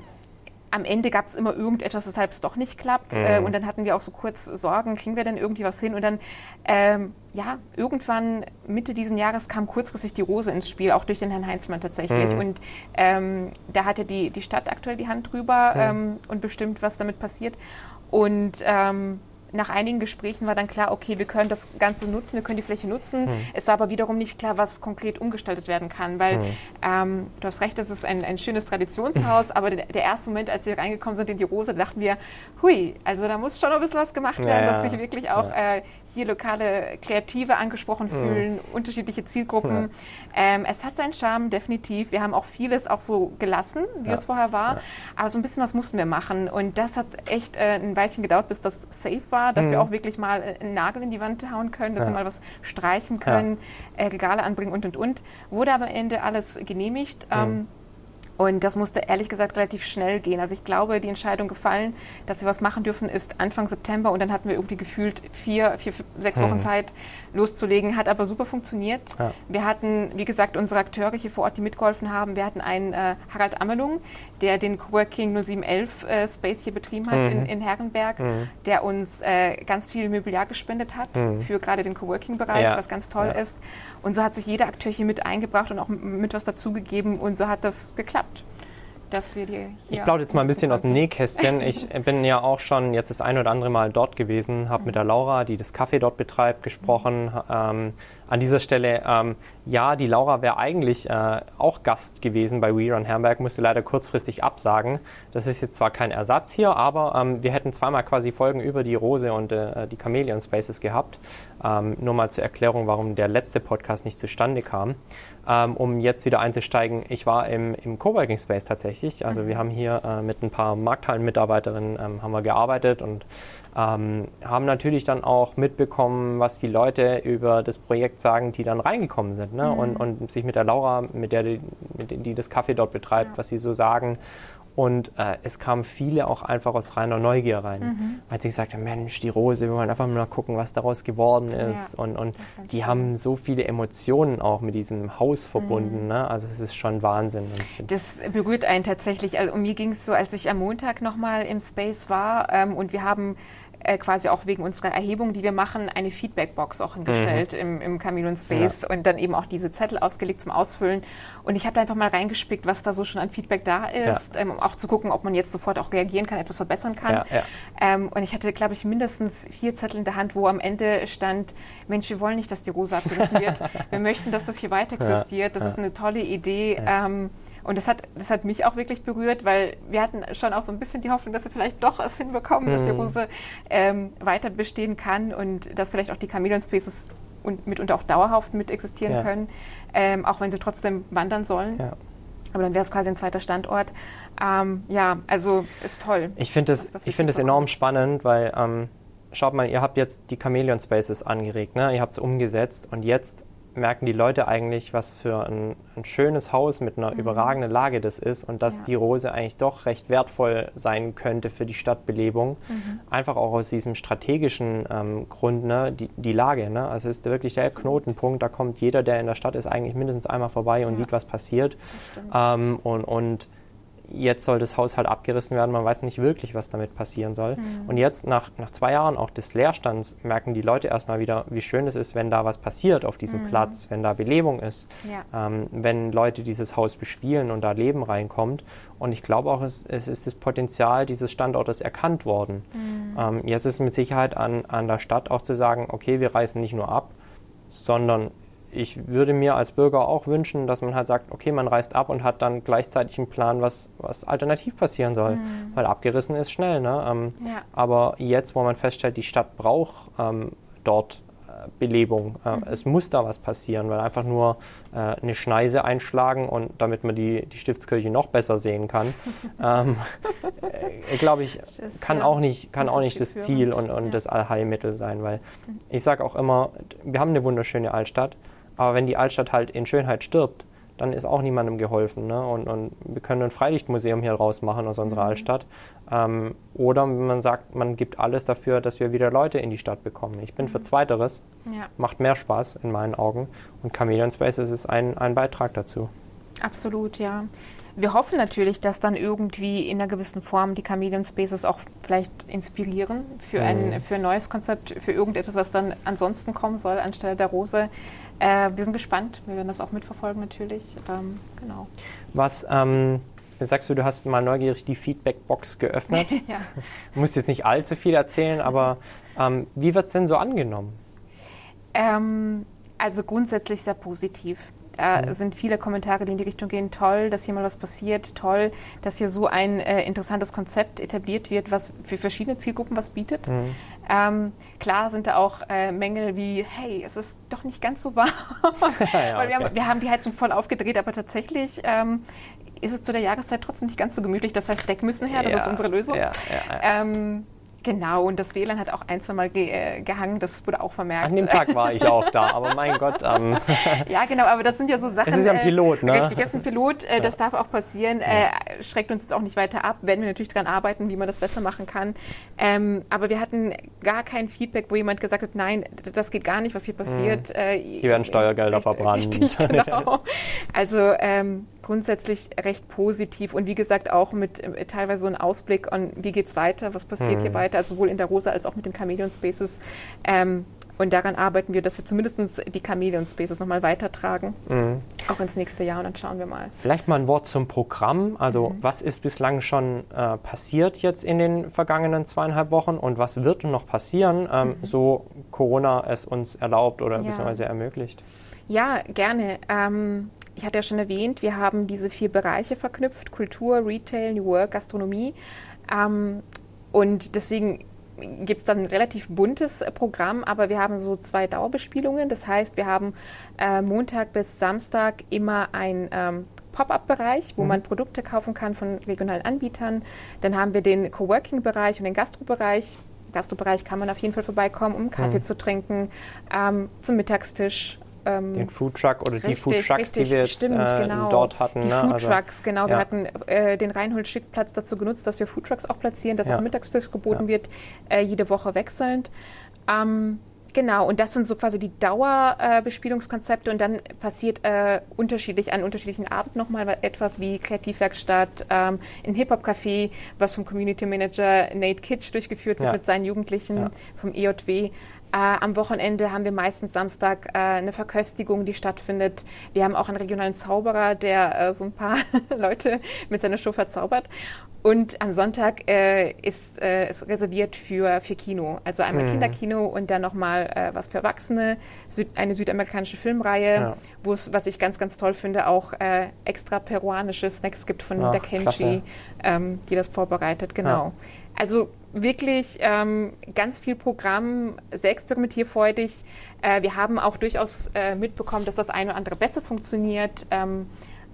am Ende gab es immer irgendetwas, weshalb es doch nicht klappt. Mhm. Äh, und dann hatten wir auch so kurz Sorgen, kriegen wir denn irgendwie was hin? Und dann, ähm, ja, irgendwann Mitte diesen Jahres kam kurzfristig die Rose ins Spiel, auch durch den Herrn Heinzmann tatsächlich. Mhm. Und ähm, da hatte die, die Stadt aktuell die Hand drüber mhm. ähm, und bestimmt, was damit passiert. Und ähm, nach einigen Gesprächen war dann klar, okay, wir können das Ganze nutzen, wir können die Fläche nutzen. Hm. Es war aber wiederum nicht klar, was konkret umgestaltet werden kann, weil hm. ähm, du hast recht, das ist ein, ein schönes Traditionshaus, aber der, der, erste Moment, als wir reingekommen sind in die Rose, dachten wir, hui, also da muss schon noch ein bisschen was gemacht werden, ja, dass sich wirklich auch ja. äh, hier lokale Kreative angesprochen mhm. fühlen, mhm. unterschiedliche Zielgruppen. Ja. Ähm, es hat seinen Charme, definitiv. Wir haben auch vieles auch so gelassen, wie ja. es vorher war. Ja. Aber so ein bisschen was mussten wir machen. Und das hat echt äh, ein Weilchen gedauert, bis das safe war, dass mhm. wir auch wirklich mal äh, einen Nagel in die Wand hauen können, dass wir mal was streichen können, äh, Regale anbringen und und und. Wurde aber am Ende alles genehmigt. Mhm. Ähm, und das musste ehrlich gesagt relativ schnell gehen. Also ich glaube, die Entscheidung gefallen, dass wir was machen dürfen, ist Anfang September und dann hatten wir irgendwie gefühlt vier, vier sechs Wochen mhm. Zeit loszulegen. Hat aber super funktioniert. Ja. Wir hatten, wie gesagt, unsere Akteure hier vor Ort, die mitgeholfen haben. Wir hatten einen äh, Harald Amelung, der den Coworking 0711 äh, Space hier betrieben hat mhm. in, in, Herrenberg, mhm. der uns äh, ganz viel Mobiliar gespendet hat mhm. für gerade den Coworking-Bereich, ja. was ganz toll ja. ist. Und so hat sich jeder Akteur hier mit eingebracht und auch mit was dazugegeben und so hat das geklappt dass wir die Ich plaudere jetzt mal ein bisschen aus dem Nähkästchen. Ich bin ja auch schon jetzt das ein oder andere Mal dort gewesen, habe mit der Laura, die das Café dort betreibt, gesprochen. Ähm, an dieser Stelle, ähm, ja, die Laura wäre eigentlich äh, auch Gast gewesen bei We Run Herrenberg, musste leider kurzfristig absagen. Das ist jetzt zwar kein Ersatz hier, aber ähm, wir hätten zweimal quasi Folgen über die Rose und äh, die Chameleon Spaces gehabt. Ähm, nur mal zur Erklärung, warum der letzte Podcast nicht zustande kam. Ähm, um jetzt wieder einzusteigen, ich war im, im Coworking Space tatsächlich. Also mhm. wir haben hier äh, mit ein paar Markthallenmitarbeiterinnen ähm, haben wir gearbeitet und ähm, haben natürlich dann auch mitbekommen, was die Leute über das Projekt sagen, die dann reingekommen sind ne? Mhm. und, und sich mit der Laura, mit der die, mit, die das Café dort betreibt, ja. was sie so sagen und äh, es kamen viele auch einfach aus reiner Neugier rein, mhm. weil sie gesagt haben, Mensch, die Rose, wir wollen einfach mal gucken, was daraus geworden ist. Ja, und und die schön. haben so viele Emotionen auch mit diesem Haus verbunden. Mhm. Ne? Also es ist schon Wahnsinn. Das berührt einen tatsächlich. Also, mir ging es so, als ich am Montag nochmal im Space war ähm, und wir haben äh, quasi auch wegen unserer Erhebung, die wir machen, eine Feedbackbox auch hingestellt mhm. im, im Chameleon Space ja. und dann eben auch diese Zettel ausgelegt zum Ausfüllen. Und ich habe da einfach mal reingespickt, was da so schon an Feedback da ist, ja. ähm, um auch zu gucken, ob man jetzt sofort auch reagieren kann, etwas verbessern kann. Ja, ähm, und ich hatte, glaube ich, mindestens vier Zettel in der Hand, wo am Ende stand, Mensch, wir wollen nicht, dass die Rosa abgerissen wird. wir möchten, dass das hier weiter existiert. Das ist eine tolle Idee. Ähm, und das hat, das hat mich auch wirklich berührt, weil wir hatten schon auch so ein bisschen die Hoffnung, dass wir vielleicht doch es hinbekommen, mhm. dass die mhm. Rose ähm, weiter bestehen kann und dass vielleicht auch die Chameleon Spaces und mitunter auch dauerhaft mit existieren ja. können, ähm, auch wenn sie trotzdem wandern sollen. Ja. Aber dann wäre es quasi ein zweiter Standort. Ähm, ja, also ist toll. Ich finde es find enorm spannend, weil ähm, schaut mal, ihr habt jetzt die Chameleon Spaces angeregt, ne? ihr habt es umgesetzt und jetzt merken die Leute eigentlich, was für ein, ein schönes Haus mit einer mhm. überragenden Lage das ist und dass ja. die Rose eigentlich doch recht wertvoll sein könnte für die Stadtbelebung. Mhm. Einfach auch aus diesem strategischen ähm, Grund, ne, die, die Lage. Ne? Also es ist wirklich der. Knotenpunkt, da kommt jeder, der in der Stadt ist, eigentlich mindestens einmal vorbei und ja. sieht, was passiert. Ähm, und, und jetzt soll das Haus halt abgerissen werden, man weiß nicht wirklich, was damit passieren soll. Mhm. Und jetzt nach, nach zwei Jahren auch des Leerstands merken die Leute erstmal wieder, wie schön es ist, wenn da was passiert auf diesem mhm. Platz, wenn da Belebung ist, ja. ähm, wenn Leute dieses Haus bespielen und da Leben reinkommt. Und ich glaube auch, es, es ist das Potenzial dieses Standortes erkannt worden. Mhm. Ähm, jetzt ist mit Sicherheit an, an der Stadt auch zu sagen, okay, wir reißen nicht nur ab, sondern ich würde mir als Bürger auch wünschen, dass man halt sagt, okay, man reist ab und hat dann gleichzeitig einen Plan, was, was alternativ passieren soll. Mhm. Weil abgerissen ist schnell. Ne? Ähm, ja. Aber jetzt, wo man feststellt, die Stadt braucht ähm, dort äh, Belebung, äh, mhm. es muss da was passieren, weil einfach nur äh, eine Schneise einschlagen und damit man die, die Stiftskirche noch besser sehen kann, ähm, äh, glaube ich, das, kann ja, auch nicht, kann auch nicht das Ziel und, und ja. das Allheilmittel sein. Weil mhm. ich sage auch immer, wir haben eine wunderschöne Altstadt, aber wenn die Altstadt halt in Schönheit stirbt, dann ist auch niemandem geholfen. Ne? Und, und wir können ein Freilichtmuseum hier rausmachen aus unserer mhm. Altstadt. Ähm, oder man sagt, man gibt alles dafür, dass wir wieder Leute in die Stadt bekommen. Ich bin mhm. für Zweiteres. Ja. Macht mehr Spaß in meinen Augen. Und Chameleon Spaces ist ein, ein Beitrag dazu. Absolut, ja. Wir hoffen natürlich, dass dann irgendwie in einer gewissen Form die Chameleon Spaces auch vielleicht inspirieren für, ein, mhm. für ein neues Konzept, für irgendetwas, was dann ansonsten kommen soll anstelle der Rose. Äh, wir sind gespannt. Wir werden das auch mitverfolgen natürlich. Ähm, genau. Was ähm, sagst du, du hast mal neugierig die Feedback-Box geöffnet. ja. Du musst jetzt nicht allzu viel erzählen, aber ähm, wie wird es denn so angenommen? Ähm, also grundsätzlich sehr positiv. Da sind viele Kommentare, die in die Richtung gehen, toll, dass hier mal was passiert, toll, dass hier so ein äh, interessantes Konzept etabliert wird, was für verschiedene Zielgruppen was bietet. Mhm. Ähm, klar sind da auch äh, Mängel wie, hey, es ist doch nicht ganz so warm. ja, Weil wir, okay. haben, wir haben die Heizung voll aufgedreht, aber tatsächlich ähm, ist es zu der Jahreszeit trotzdem nicht ganz so gemütlich. Das heißt, Deck müssen her, das ja, ist unsere Lösung. Ja, ähm, Genau, und das WLAN hat auch ein, zwei Mal ge äh, gehangen, das wurde auch vermerkt. An dem Tag war ich auch da, aber mein Gott. Ähm. ja, genau, aber das sind ja so Sachen. Das ist ja ein Pilot, ne? Richtig, das ist ein Pilot, äh, das darf auch passieren. Äh, schreckt uns jetzt auch nicht weiter ab, werden wir natürlich daran arbeiten, wie man das besser machen kann. Ähm, aber wir hatten gar kein Feedback, wo jemand gesagt hat, nein, das geht gar nicht, was hier passiert. Mhm. Äh, hier werden Steuergelder verbrannt. Richtig, genau. Also ähm, grundsätzlich recht positiv und wie gesagt auch mit äh, teilweise so einem Ausblick an, wie geht es weiter, was passiert mhm. hier weiter, also sowohl in der Rosa als auch mit den Chameleon Spaces. Ähm, und daran arbeiten wir, dass wir zumindest die Chameleon Spaces nochmal weitertragen, mhm. auch ins nächste Jahr und dann schauen wir mal. Vielleicht mal ein Wort zum Programm. Also mhm. was ist bislang schon äh, passiert jetzt in den vergangenen zweieinhalb Wochen und was wird noch passieren, ähm, mhm. so Corona es uns erlaubt oder ja. beziehungsweise ermöglicht? Ja, gerne. Ähm, ich hatte ja schon erwähnt, wir haben diese vier Bereiche verknüpft: Kultur, Retail, New Work, Gastronomie. Ähm, und deswegen gibt es dann ein relativ buntes Programm, aber wir haben so zwei Dauerbespielungen. Das heißt, wir haben äh, Montag bis Samstag immer ein ähm, Pop-up-Bereich, wo mhm. man Produkte kaufen kann von regionalen Anbietern. Dann haben wir den Coworking-Bereich und den Gastro-Bereich. Gastro-Bereich kann man auf jeden Fall vorbeikommen, um Kaffee mhm. zu trinken, ähm, zum Mittagstisch. Ähm, den Foodtruck oder richtig, die Foodtrucks, die wir jetzt stimmt, äh, genau. dort hatten. Die ne? Foodtrucks, also, genau. Ja. Wir hatten äh, den Reinhold-Schickplatz dazu genutzt, dass wir Foodtrucks auch platzieren, dass ja. auch Mittagstisch geboten ja. wird, äh, jede Woche wechselnd. Ähm, Genau, und das sind so quasi die Dauerbespielungskonzepte äh, und dann passiert äh, unterschiedlich an unterschiedlichen Abend nochmal etwas wie Kreativwerkstatt, ähm, ein Hip-Hop-Café, was vom Community Manager Nate Kitsch durchgeführt wird ja. mit seinen Jugendlichen ja. vom EJW. Äh, am Wochenende haben wir meistens Samstag äh, eine Verköstigung, die stattfindet. Wir haben auch einen regionalen Zauberer, der äh, so ein paar Leute mit seiner Show verzaubert. Und am Sonntag äh, ist es äh, reserviert für, für Kino. Also einmal mhm. Kinderkino und dann nochmal äh, was für Erwachsene, Süd, eine südamerikanische Filmreihe, ja. wo es, was ich ganz, ganz toll finde, auch extra peruanische Snacks gibt von Ach, der Kenchi, ähm, die das vorbereitet. Genau. Ja. Also wirklich ähm, ganz viel Programm, sehr experimentierfreudig. Äh, wir haben auch durchaus äh, mitbekommen, dass das eine oder andere besser funktioniert. Ähm,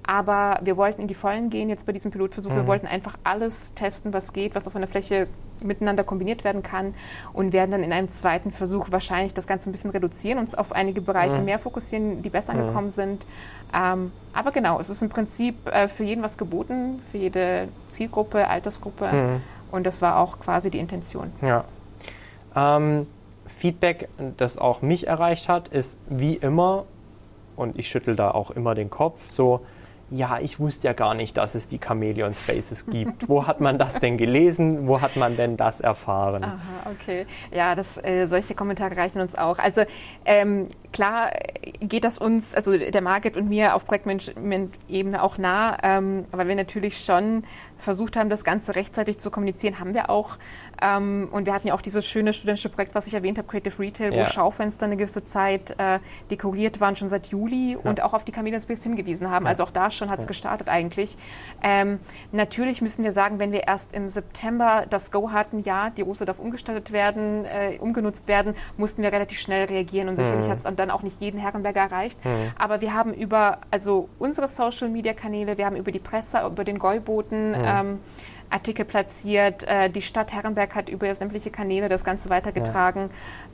aber wir wollten in die Vollen gehen jetzt bei diesem Pilotversuch. Mhm. Wir wollten einfach alles testen, was geht, was auf einer Fläche miteinander kombiniert werden kann und werden dann in einem zweiten Versuch wahrscheinlich das Ganze ein bisschen reduzieren, uns auf einige Bereiche mhm. mehr fokussieren, die besser mhm. angekommen sind. Ähm, aber genau, es ist im Prinzip äh, für jeden was geboten, für jede Zielgruppe, Altersgruppe mhm. Und das war auch quasi die Intention. Ja. Ähm, Feedback, das auch mich erreicht hat, ist wie immer, und ich schüttel da auch immer den Kopf, so, ja, ich wusste ja gar nicht, dass es die Chameleon Spaces gibt. Wo hat man das denn gelesen? Wo hat man denn das erfahren? Aha, okay. Ja, das, äh, solche Kommentare reichen uns auch. Also ähm, klar geht das uns, also der Market und mir auf Projektmanagement-Ebene auch nah, ähm, weil wir natürlich schon versucht haben, das Ganze rechtzeitig zu kommunizieren, haben wir auch. Ähm, und wir hatten ja auch dieses schöne studentische Projekt, was ich erwähnt habe, Creative Retail, wo ja. Schaufenster eine gewisse Zeit äh, dekoriert waren, schon seit Juli ja. und auch auf die Chameleon Space hingewiesen haben. Also auch da schon hat es gestartet eigentlich. Ähm, natürlich müssen wir sagen, wenn wir erst im September das Go hatten, ja, die Rose darf umgestaltet werden, äh, umgenutzt werden, mussten wir relativ schnell reagieren und sicherlich mhm. hat es dann auch nicht jeden Herrenberger erreicht. Mhm. Aber wir haben über also unsere Social Media Kanäle, wir haben über die Presse, über den Gäuboten, mhm. ähm, Artikel platziert. Äh, die Stadt Herrenberg hat über sämtliche Kanäle das Ganze weitergetragen.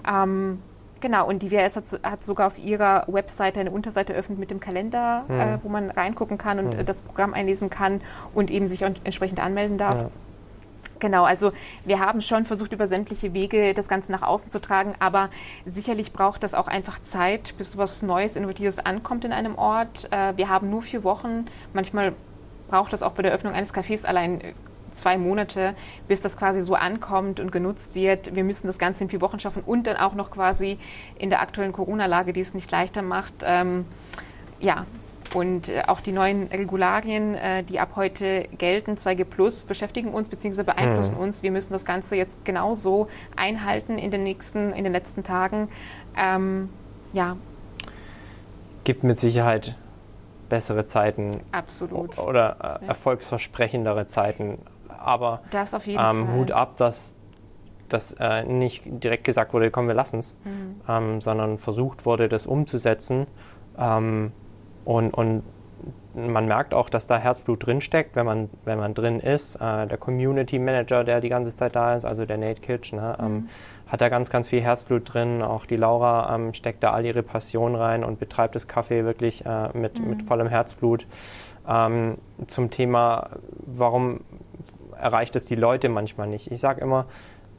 Ja. Ähm, genau, und die WRS hat, hat, sogar auf ihrer Webseite eine Unterseite eröffnet mit dem Kalender, mhm. äh, wo man reingucken kann und mhm. das Programm einlesen kann und eben sich entsprechend anmelden darf. Ja. Genau, also wir haben schon versucht, über sämtliche Wege das Ganze nach außen zu tragen, aber sicherlich braucht das auch einfach Zeit, bis was Neues, Innovatives ankommt in einem Ort. Äh, wir haben nur vier Wochen, manchmal braucht das auch bei der Öffnung eines Cafés allein zwei Monate, bis das quasi so ankommt und genutzt wird. Wir müssen das Ganze in vier Wochen schaffen und dann auch noch quasi in der aktuellen Corona-Lage, die es nicht leichter macht. Ähm, ja, und äh, auch die neuen Regularien, äh, die ab heute gelten, 2G Plus, beschäftigen uns bzw. beeinflussen mhm. uns. Wir müssen das Ganze jetzt genauso einhalten in den nächsten, in den letzten Tagen. Ähm, ja. Gibt mit Sicherheit bessere Zeiten. Absolut. Oder äh, erfolgsversprechendere Zeiten aber das auf jeden ähm, Fall. Hut ab, dass das äh, nicht direkt gesagt wurde, komm, wir lassen es, mhm. ähm, sondern versucht wurde, das umzusetzen. Ähm, und, und man merkt auch, dass da Herzblut drinsteckt, wenn man, wenn man drin ist. Äh, der Community Manager, der die ganze Zeit da ist, also der Nate Kitsch, ne, ähm, mhm. hat da ganz, ganz viel Herzblut drin. Auch die Laura ähm, steckt da all ihre Passion rein und betreibt das Café wirklich äh, mit, mhm. mit vollem Herzblut. Ähm, zum Thema, warum erreicht es die Leute manchmal nicht. Ich sage immer,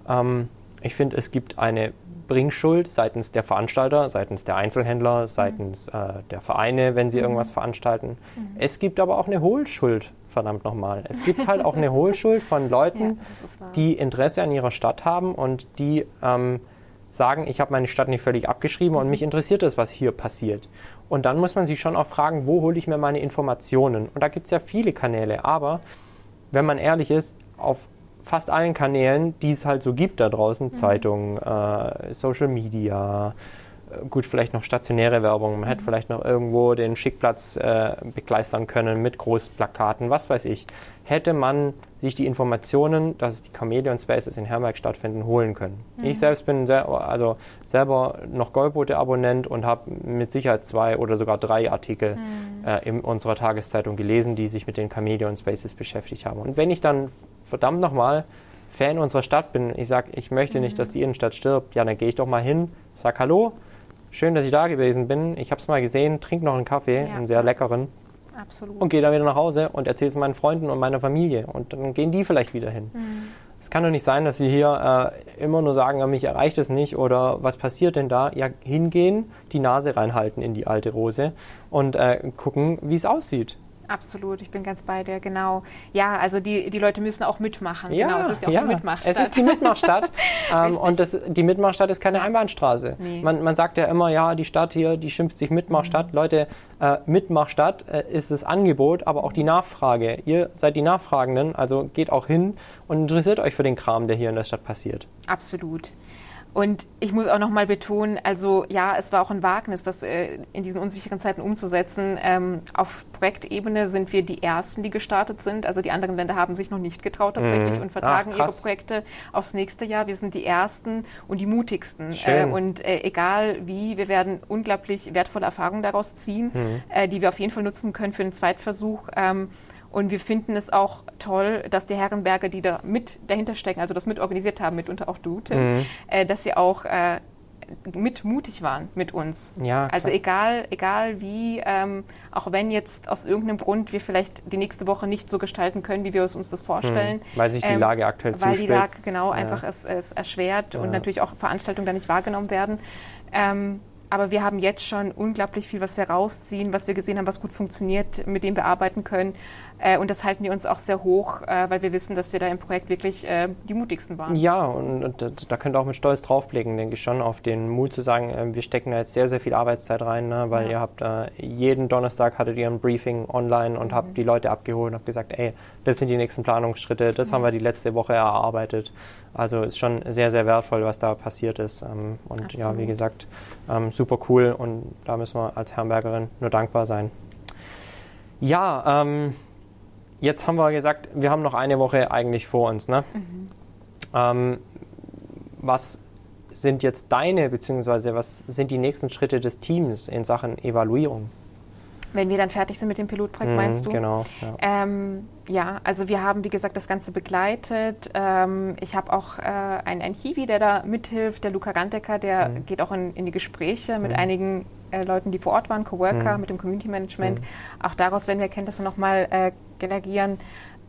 ähm, ich finde, es gibt eine Bringschuld seitens der Veranstalter, seitens der Einzelhändler, seitens mhm. äh, der Vereine, wenn sie mhm. irgendwas veranstalten. Mhm. Es gibt aber auch eine Hohlschuld, verdammt nochmal. Es gibt halt auch eine Hohlschuld von Leuten, ja, die Interesse an ihrer Stadt haben und die ähm, sagen, ich habe meine Stadt nicht völlig abgeschrieben und mich interessiert es, was hier passiert. Und dann muss man sich schon auch fragen, wo hole ich mir meine Informationen? Und da gibt es ja viele Kanäle, aber wenn man ehrlich ist, auf fast allen Kanälen, die es halt so gibt da draußen, mhm. Zeitungen, äh, Social Media, gut, vielleicht noch stationäre Werbung, man mhm. hätte vielleicht noch irgendwo den Schickplatz äh, begleistern können mit Großplakaten, was weiß ich. Hätte man sich die Informationen, dass es die Chameleon Spaces in Herberg stattfinden, holen können. Mhm. Ich selbst bin sehr, also selber noch Goldboote-Abonnent und habe mit Sicherheit zwei oder sogar drei Artikel mhm. äh, in unserer Tageszeitung gelesen, die sich mit den Chameleon Spaces beschäftigt haben. Und wenn ich dann verdammt nochmal Fan unserer Stadt bin, ich sage, ich möchte mhm. nicht, dass die Innenstadt stirbt, ja, dann gehe ich doch mal hin, sag Hallo, schön, dass ich da gewesen bin, ich habe es mal gesehen, trink noch einen Kaffee, ja. einen sehr leckeren. Absolut. Und gehe dann wieder nach Hause und erzähle es meinen Freunden und meiner Familie. Und dann gehen die vielleicht wieder hin. Mhm. Es kann doch nicht sein, dass sie hier äh, immer nur sagen, mich erreicht es nicht oder was passiert denn da? Ja, hingehen, die Nase reinhalten in die alte Rose und äh, gucken, wie es aussieht. Absolut, ich bin ganz bei dir, genau. Ja, also die, die Leute müssen auch mitmachen. Ja, genau, es ist ja auch ja, Mitmachstadt. Es ist die Mitmachstadt ähm, und das, die Mitmachstadt ist keine Einbahnstraße. Nee. Man, man sagt ja immer, ja, die Stadt hier, die schimpft sich Mitmachstadt. Mhm. Leute, äh, Mitmachstadt äh, ist das Angebot, aber auch die Nachfrage. Ihr seid die Nachfragenden, also geht auch hin und interessiert euch für den Kram, der hier in der Stadt passiert. Absolut. Und ich muss auch noch mal betonen, also ja, es war auch ein Wagnis, das äh, in diesen unsicheren Zeiten umzusetzen. Ähm, auf Projektebene sind wir die Ersten, die gestartet sind. Also die anderen Länder haben sich noch nicht getraut tatsächlich mhm. und vertragen Ach, ihre Projekte aufs nächste Jahr. Wir sind die Ersten und die mutigsten. Äh, und äh, egal wie, wir werden unglaublich wertvolle Erfahrungen daraus ziehen, mhm. Äh, die wir auf jeden Fall nutzen können für den Zweitversuch. Ähm, Und wir finden es auch toll, dass die Herrenberger, die da mit dahinter stecken, also das mit organisiert haben, mitunter auch du, Tim, mhm. äh, dass sie auch äh, mit mutig waren mit uns. Ja, also egal, egal wie, ähm, auch wenn jetzt aus irgendeinem Grund wir vielleicht die nächste Woche nicht so gestalten können, wie wir uns das vorstellen. Hm, weil sich die ähm, Lage aktuell Weil zuspitzt. die Lage genau ja. einfach es, es erschwert ja. und natürlich auch Veranstaltungen da nicht wahrgenommen werden. Ähm, aber wir haben jetzt schon unglaublich viel, was wir rausziehen, was wir gesehen haben, was gut funktioniert, mit dem wir arbeiten können. Äh, und das halten wir uns auch sehr hoch, äh, weil wir wissen, dass wir da im Projekt wirklich äh, die mutigsten waren. Ja, und, und da könnt ihr auch mit Stolz draufblicken, denke ich schon, auf den Mut zu sagen, äh, wir stecken da jetzt sehr, sehr viel Arbeitszeit rein, ne, weil ja. ihr habt jeden Donnerstag hattet ihr ein Briefing online und mhm. habt die Leute abgeholt und habt gesagt, ey, das sind die nächsten Planungsschritte, das mhm. haben wir die letzte Woche erarbeitet. Also ist schon sehr, sehr wertvoll, was da passiert ist. Ähm, und Absolut. ja, wie gesagt, ähm, super cool und da müssen wir als Herrenbergerin nur dankbar sein. Ja, ähm, jetzt haben wir gesagt, wir haben noch eine Woche eigentlich vor uns. Ne? Mhm. Ähm, was sind jetzt deine, beziehungsweise was sind die nächsten Schritte des Teams in Sachen Evaluierung? Wenn wir dann fertig sind mit dem Pilotprojekt, mhm, meinst du? Genau. Ja. Ähm, ja. also wir haben, wie gesagt, das Ganze begleitet. Ähm, ich habe auch äh, einen, einen Hiwi, der da mithilft, der Luca Randecker, der mhm. geht auch in, in, die Gespräche mit mhm. einigen äh, Leuten, die vor Ort waren, Coworker, mhm. mit dem Community Management. Mhm. Auch daraus werden wir Erkenntnisse nochmal äh, generieren.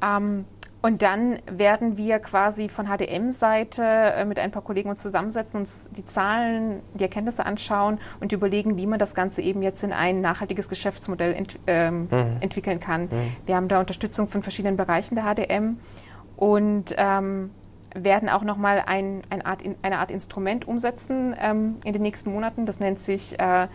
Ähm, und dann werden wir quasi von HDM-Seite äh, mit ein paar Kollegen uns zusammensetzen, uns die Zahlen, die Erkenntnisse anschauen und überlegen, wie man das Ganze eben jetzt in ein nachhaltiges Geschäftsmodell ent, ähm, mhm. entwickeln kann. Mhm. Wir haben da Unterstützung von verschiedenen Bereichen der HDM und ähm, werden auch nochmal ein, ein Art, eine Art Instrument umsetzen ähm, in den nächsten Monaten. Das nennt sich äh,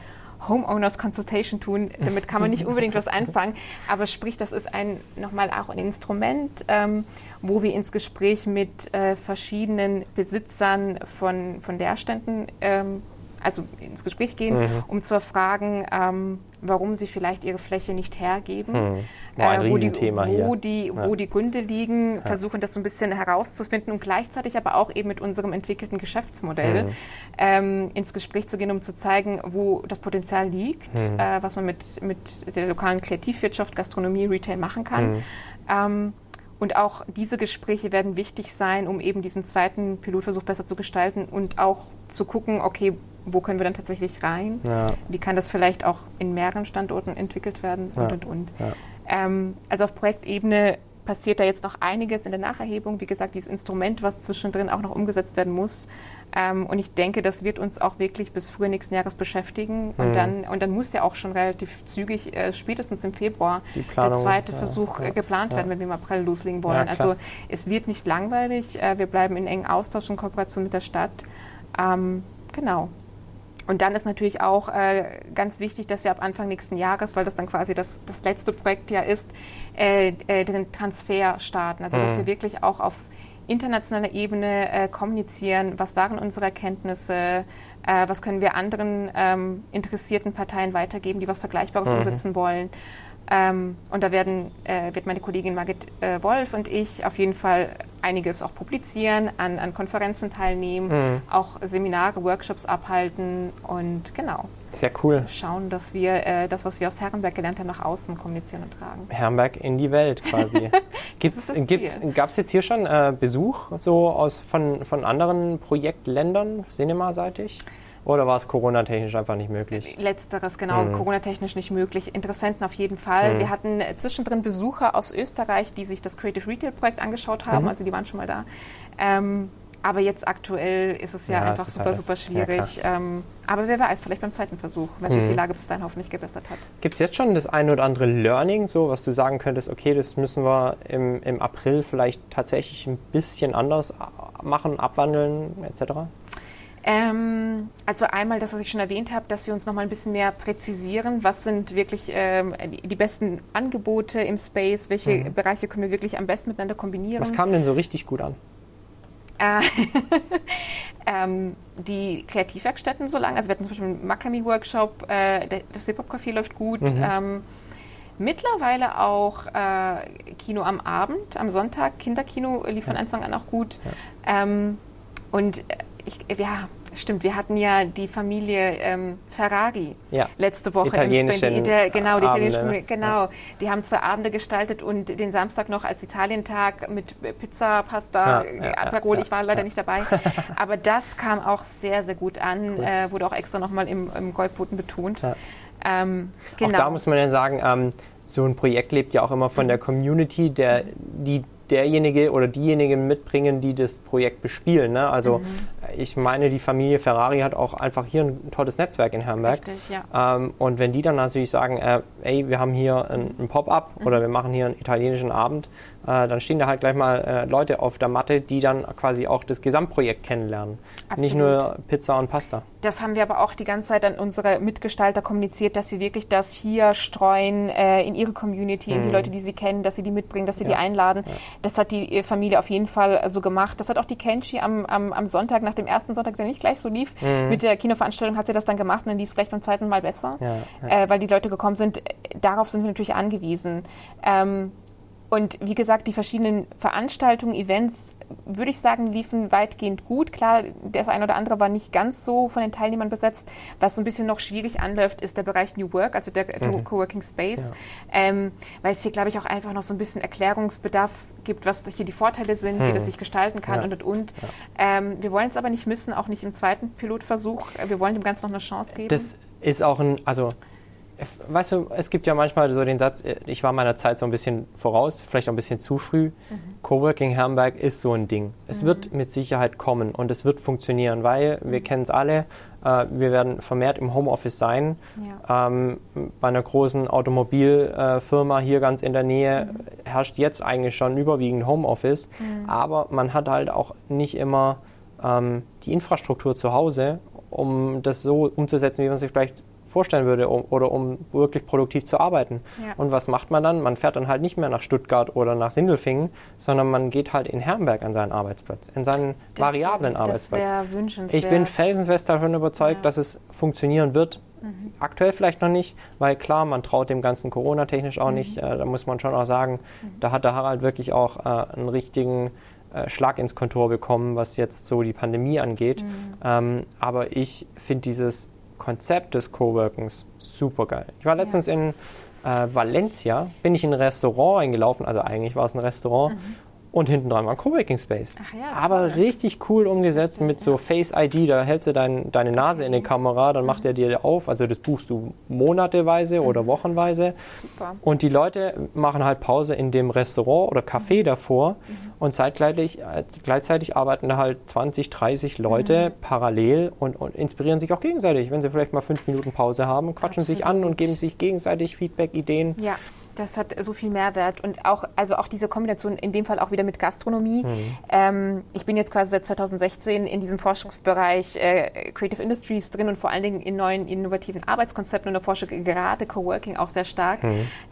Homeowners Consultation tun. Damit kann man nicht unbedingt was anfangen. Aber sprich, das ist ein nochmal auch ein Instrument, ähm, wo wir ins Gespräch mit äh, verschiedenen Besitzern von, von Leerständen ähm, also ins Gespräch gehen, mhm. um zu erfragen, ähm, warum sie vielleicht ihre Fläche nicht hergeben, mhm. Äh, wo, die, wo, die, wo ja. die Gründe liegen, ja. versuchen das so ein bisschen herauszufinden und gleichzeitig aber auch eben mit unserem entwickelten Geschäftsmodell mhm. ähm, ins Gespräch zu gehen, um zu zeigen, wo das Potenzial liegt, mhm. äh, was man mit, mit der lokalen Kreativwirtschaft, Gastronomie, Retail machen kann. Mhm. Ähm, und auch diese Gespräche werden wichtig sein, um eben diesen zweiten Pilotversuch besser zu gestalten und auch zu gucken, okay, wo können wir dann tatsächlich rein? Ja. Wie kann das vielleicht auch in mehreren Standorten entwickelt werden und und und. Ja. Ähm, also auf Projektebene passiert da jetzt noch einiges in der Nacherhebung. Wie gesagt, dieses Instrument, was zwischendrin auch noch umgesetzt werden muss. Ähm, und ich denke, das wird uns auch wirklich bis früher nächsten Jahres beschäftigen. Mhm. Und, dann, und dann muss ja auch schon relativ zügig, äh, spätestens im Februar, Planung, der zweite ja, Versuch ja, geplant ja. werden, wenn wir im April loslegen wollen. also es wird nicht langweilig. Äh, wir bleiben in engen Austausch und Kooperation mit der Stadt. Ähm, genau. Und dann ist natürlich auch äh, ganz wichtig, dass wir ab Anfang nächsten Jahres, weil das dann quasi das, das letzte Projekt ja ist, äh, äh, den Transfer starten. Also, mhm. dass wir wirklich auch auf internationaler Ebene äh, kommunizieren, was waren unsere Erkenntnisse, äh, was können wir anderen ähm, interessierten Parteien weitergeben, die was Vergleichbares mhm. umsetzen wollen. Ähm, und da werden, äh, wird meine Kollegin Margit äh, Wolf und ich auf jeden Fall einiges auch publizieren, an, an Konferenzen teilnehmen, mhm. auch Seminare, Workshops abhalten und genau. Sehr cool. Schauen, dass wir äh, das, was wir aus Herrenberg gelernt haben, nach außen kommunizieren und tragen. Herrenberg in die Welt quasi. Gab es jetzt hier schon äh, Besuch so aus, von, von anderen Projektländern, cinemaseitig? Oder war es Corona-technisch einfach nicht möglich? Letzteres, genau. Mhm. Corona-technisch nicht möglich. Interessenten auf jeden Fall. Mhm. Wir hatten zwischendrin Besucher aus Österreich, die sich das Creative Retail-Projekt angeschaut haben. Mhm. Also die waren schon mal da. Ähm, aber jetzt aktuell ist es ja, ja einfach super, halt super schwierig. Ja, ähm, aber wer weiß, vielleicht beim zweiten Versuch, wenn sich die mhm. Lage bis dahin hoffentlich gebessert hat. Gibt es jetzt schon das eine oder andere Learning, so was du sagen könntest, okay, das müssen wir im, im April vielleicht tatsächlich ein bisschen anders machen, abwandeln, etc.? Ähm, also einmal das, was ich schon erwähnt habe, dass wir uns noch mal ein bisschen mehr präzisieren, was sind wirklich ähm, die, die, besten Angebote im Space, welche mhm. Bereiche können wir wirklich am besten miteinander kombinieren. Was kam denn so richtig gut an? Äh, ähm, die Kreativwerkstätten so lange, also wir hatten zum Beispiel einen Makami-Workshop, äh, das Hip-Hop-Café läuft gut. Mhm. Ähm, mittlerweile auch äh, Kino am Abend, am Sonntag, Kinderkino lief von Anfang an auch gut. Ja. Ähm, und äh, ich, ja, Stimmt, wir hatten ja die Familie ähm, Ferrari Ja. letzte Woche im Spen- die, genau, die Abende, italienischen, ne? genau. Die haben zwei Abende gestaltet und den Samstag noch als Italientag mit Pizza, Pasta, Ja, äh, ja, Aperol. ja, ich war leider nicht dabei. Aber das kam auch sehr, sehr gut an. Äh, wurde auch extra nochmal im, im Goldboten betont. Ähm, genau. Auch da muss man ja sagen, ähm, so ein Projekt lebt ja auch immer von der Community, der, die derjenige oder diejenigen mitbringen, die das Projekt bespielen. Ne? Also Mhm. ich meine, die Familie Ferrari hat auch einfach hier ein tolles Netzwerk in Herrenberg. Richtig, ja. Ähm, und wenn die dann natürlich sagen, äh, ey, wir haben hier ein, ein Pop-up Mhm. oder wir machen hier einen italienischen Abend, äh, dann stehen da halt gleich mal äh, Leute auf der Matte, die dann quasi auch das Gesamtprojekt kennenlernen. Nicht Absolut. nur Pizza und Pasta. Das haben wir aber auch die ganze Zeit an unsere Mitgestalter kommuniziert, dass sie wirklich das hier streuen äh, in ihre Community, in die Leute, die sie kennen, dass sie die mitbringen, dass sie die Mhm. Ja. einladen. Das hat die äh, Familie auf jeden Fall äh, so gemacht. Das hat auch die Kenshi am, am, am Sonntag, nach dem ersten Sonntag, der nicht gleich so lief, mit der Kinoveranstaltung hat sie das dann gemacht und dann lief es gleich beim zweiten Mal besser, Mhm. Ja, Äh, weil die Leute gekommen sind. Darauf sind wir natürlich angewiesen. Ähm, und wie gesagt, die verschiedenen Veranstaltungen, Events, würde ich sagen, liefen weitgehend gut. Klar, das eine oder andere war nicht ganz so von den Teilnehmern besetzt. Was so ein bisschen noch schwierig anläuft, ist der Bereich New Work, also der, der Coworking Space, ähm, weil es hier, glaube ich, auch einfach noch so ein bisschen Erklärungsbedarf gibt, was hier die Vorteile sind, wie das sich gestalten kann Ja. und und und. Ähm, wir wollen es aber nicht missen, auch nicht im zweiten Pilotversuch. Wir wollen dem Ganzen noch eine Chance geben. Das ist auch ein, also, weißt du, es gibt ja manchmal so den Satz, äh, ich war meiner Zeit so ein bisschen voraus, vielleicht auch ein bisschen zu früh. Coworking Herrenberg ist so ein Ding. Es wird mit Sicherheit kommen und es wird funktionieren, weil wir kennen es alle, äh, wir werden vermehrt im Homeoffice sein. Ja. Ähm, bei einer großen Automobilfirma hier ganz in der Nähe herrscht jetzt eigentlich schon überwiegend Homeoffice, aber man hat halt auch nicht immer ähm, die Infrastruktur zu Hause, um das so umzusetzen, wie man sich vielleicht vorstellen würde, um, oder um wirklich produktiv zu arbeiten. Ja. Und was macht man dann? Man fährt dann halt nicht mehr nach Stuttgart oder nach Sindelfingen, sondern man geht halt in Herrenberg an seinen Arbeitsplatz, in seinen Das variablen wär- Arbeitsplatz. Das wünschenswert. Ich bin felsenfest davon überzeugt, Ja. dass es funktionieren wird. Aktuell vielleicht noch nicht, weil klar, man traut dem Ganzen Corona-technisch auch nicht. Äh, da muss man schon auch sagen, da hat der Harald wirklich auch äh, einen richtigen äh, Schlag ins Kontor bekommen, was jetzt so die Pandemie angeht. Ähm, aber ich finde dieses Konzept des Coworkings super geil. Ich war letztens in äh, Valencia, bin ich in ein Restaurant eingelaufen, also eigentlich war es ein Restaurant. Und hinten dran war ein Coworking Space. Ach ja, Aber toll. richtig cool umgesetzt mit so Face ID. Da hältst du dein, deine Nase in die Kamera, dann macht er dir auf. Also das buchst du monateweise oder wochenweise. Super. Und die Leute machen halt Pause in dem Restaurant oder Café davor. Und zeitgleich, äh, gleichzeitig arbeiten da halt 20, 30 Leute parallel und, und inspirieren sich auch gegenseitig. Wenn sie vielleicht mal fünf Minuten Pause haben, quatschen sich an Absolut. und geben sich gegenseitig Feedback, Ideen. Ja, das hat so viel Mehrwert und auch, also auch diese Kombination in dem Fall auch wieder mit Gastronomie. Ähm, ich bin jetzt quasi seit 2016 in diesem Forschungsbereich äh, Creative Industries drin und vor allen Dingen in neuen innovativen Arbeitskonzepten und erforsche gerade Coworking auch sehr stark.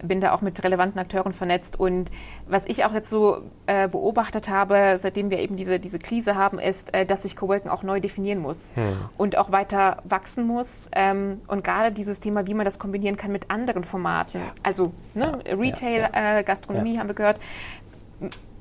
Bin da auch mit relevanten Akteuren vernetzt und was ich auch jetzt so äh, beobachtet habe, seitdem wir eben diese, diese Krise haben, ist, äh, dass sich Coworking auch neu definieren muss und auch weiter wachsen muss. Ähm, und gerade dieses Thema, wie man das kombinieren kann mit anderen Formaten. Also ne, Retail, ja, Äh, Gastronomie haben wir gehört.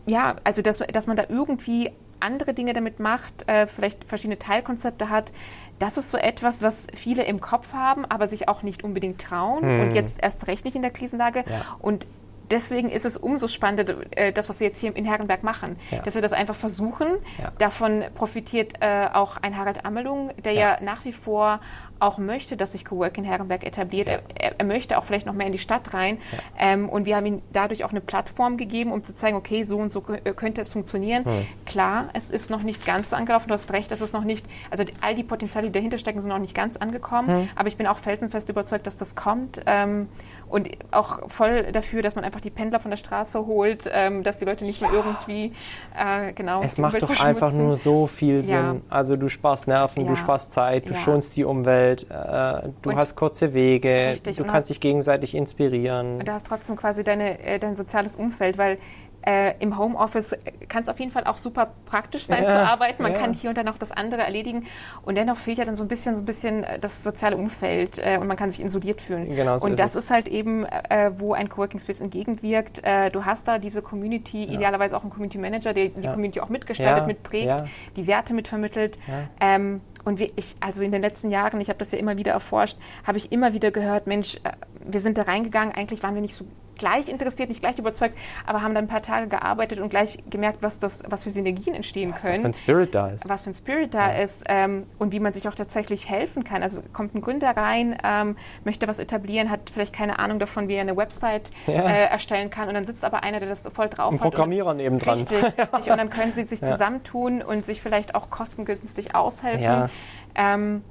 Ja, also dass, dass man da irgendwie andere Dinge damit macht, äh, vielleicht verschiedene Teilkonzepte hat. Das ist so etwas, was viele im Kopf haben, aber sich auch nicht unbedingt trauen und jetzt erst recht nicht in der Krisenlage. Ja. Und deswegen ist es umso spannender, äh, das, was wir jetzt hier in Herrenberg machen, Ja. dass wir das einfach versuchen. Ja. Davon profitiert äh, auch ein Harald Amelung, der ja. Ja. nach wie vor auch möchte, dass sich Cowork in Herrenberg etabliert. Er, er, möchte auch vielleicht noch mehr in die Stadt rein. Ähm, und wir haben ihm dadurch auch eine Plattform gegeben, um zu zeigen, okay, so und so äh, könnte es funktionieren. Klar, es ist noch nicht ganz so angelaufen. Du hast recht, es ist noch nicht, also all die Potenziale, die dahinter stecken, sind noch nicht ganz angekommen. Aber ich bin auch felsenfest überzeugt, dass das kommt. Ähm, und auch voll dafür, dass man einfach die Pendler von der Straße holt, ähm, dass die Leute nicht mehr irgendwie, äh, genau. Es macht doch einfach nur so viel Sinn. Ja. Also du sparst Nerven, Ja. du sparst Zeit, du Ja. schonst die Umwelt, äh, du Und- hast kurze Wege, Richtig, du und kannst dich gegenseitig inspirieren. Und du hast trotzdem quasi deine, äh, dein soziales Umfeld, weil äh, im Homeoffice kann es auf jeden Fall auch super praktisch sein Ja, zu arbeiten. Man ja. kann hier und da noch das andere erledigen. Und dennoch fehlt ja dann so ein bisschen, so ein bisschen äh, das soziale Umfeld äh, und man kann sich isoliert fühlen. Genau so und ist das es. ist halt eben, äh, wo ein Coworking Space entgegenwirkt. Äh, du hast da diese Community, idealerweise auch einen Community Manager, der die Ja. Community auch mitgestaltet, Ja, mitprägt, ja. die Werte mitvermittelt. Ja. Ähm, und wir, ich, also in den letzten Jahren, ich habe das ja immer wieder erforscht, habe ich immer wieder gehört, Mensch, äh, wir sind da reingegangen, eigentlich waren wir nicht so gleich interessiert, nicht gleich überzeugt, aber haben dann ein paar Tage gearbeitet und gleich gemerkt, was, das, was für Synergien entstehen was können. Was für ein Spirit da ist. Was für ein Spirit da ja. ist ähm, und wie man sich auch tatsächlich helfen kann. Also kommt ein Gründer rein, ähm, möchte was etablieren, hat vielleicht keine Ahnung davon, wie er eine Website ja. äh, erstellen kann und dann sitzt aber einer, der das voll drauf ein hat. Programmierer nebendran. Richtig, richtig. Und dann können sie sich ja. zusammentun und sich vielleicht auch kostengünstig aushelfen. Ähm,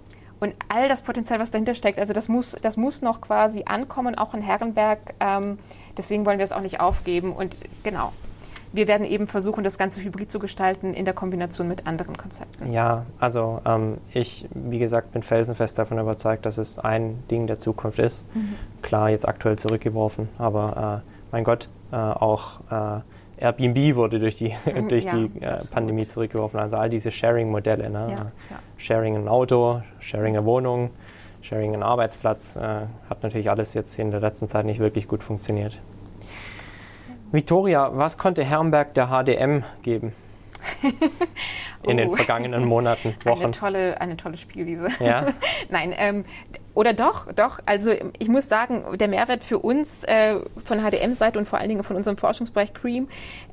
und all das Potenzial, was dahinter steckt, also das muss, das muss noch quasi ankommen, auch in Herrenberg. Ähm, deswegen wollen wir es auch nicht aufgeben. Und genau, wir werden eben versuchen, das Ganze hybrid zu gestalten in der Kombination mit anderen Konzepten. Ja, also ähm, ich, wie gesagt, bin felsenfest davon überzeugt, dass es ein Ding der Zukunft ist. Mhm. Klar, jetzt aktuell zurückgeworfen, aber äh, mein Gott, äh, auch äh, Airbnb wurde durch die, durch ja, die äh, Pandemie zurückgeworfen. Also all diese Sharing-Modelle. Ne? Ja, ja. Sharing ein Auto, Sharing eine Wohnung, Sharing einen Arbeitsplatz. Äh, hat natürlich alles jetzt in der letzten Zeit nicht wirklich gut funktioniert. Victoria, was konnte Herrenberg der HDM geben? in den oh. vergangenen Monaten, Wochen. Eine tolle, eine tolle Spielwiese. Ja. Nein, ähm, oder doch, doch. Also ich muss sagen, der Mehrwert für uns äh, von HDM-Seite und vor allen Dingen von unserem Forschungsbereich Cream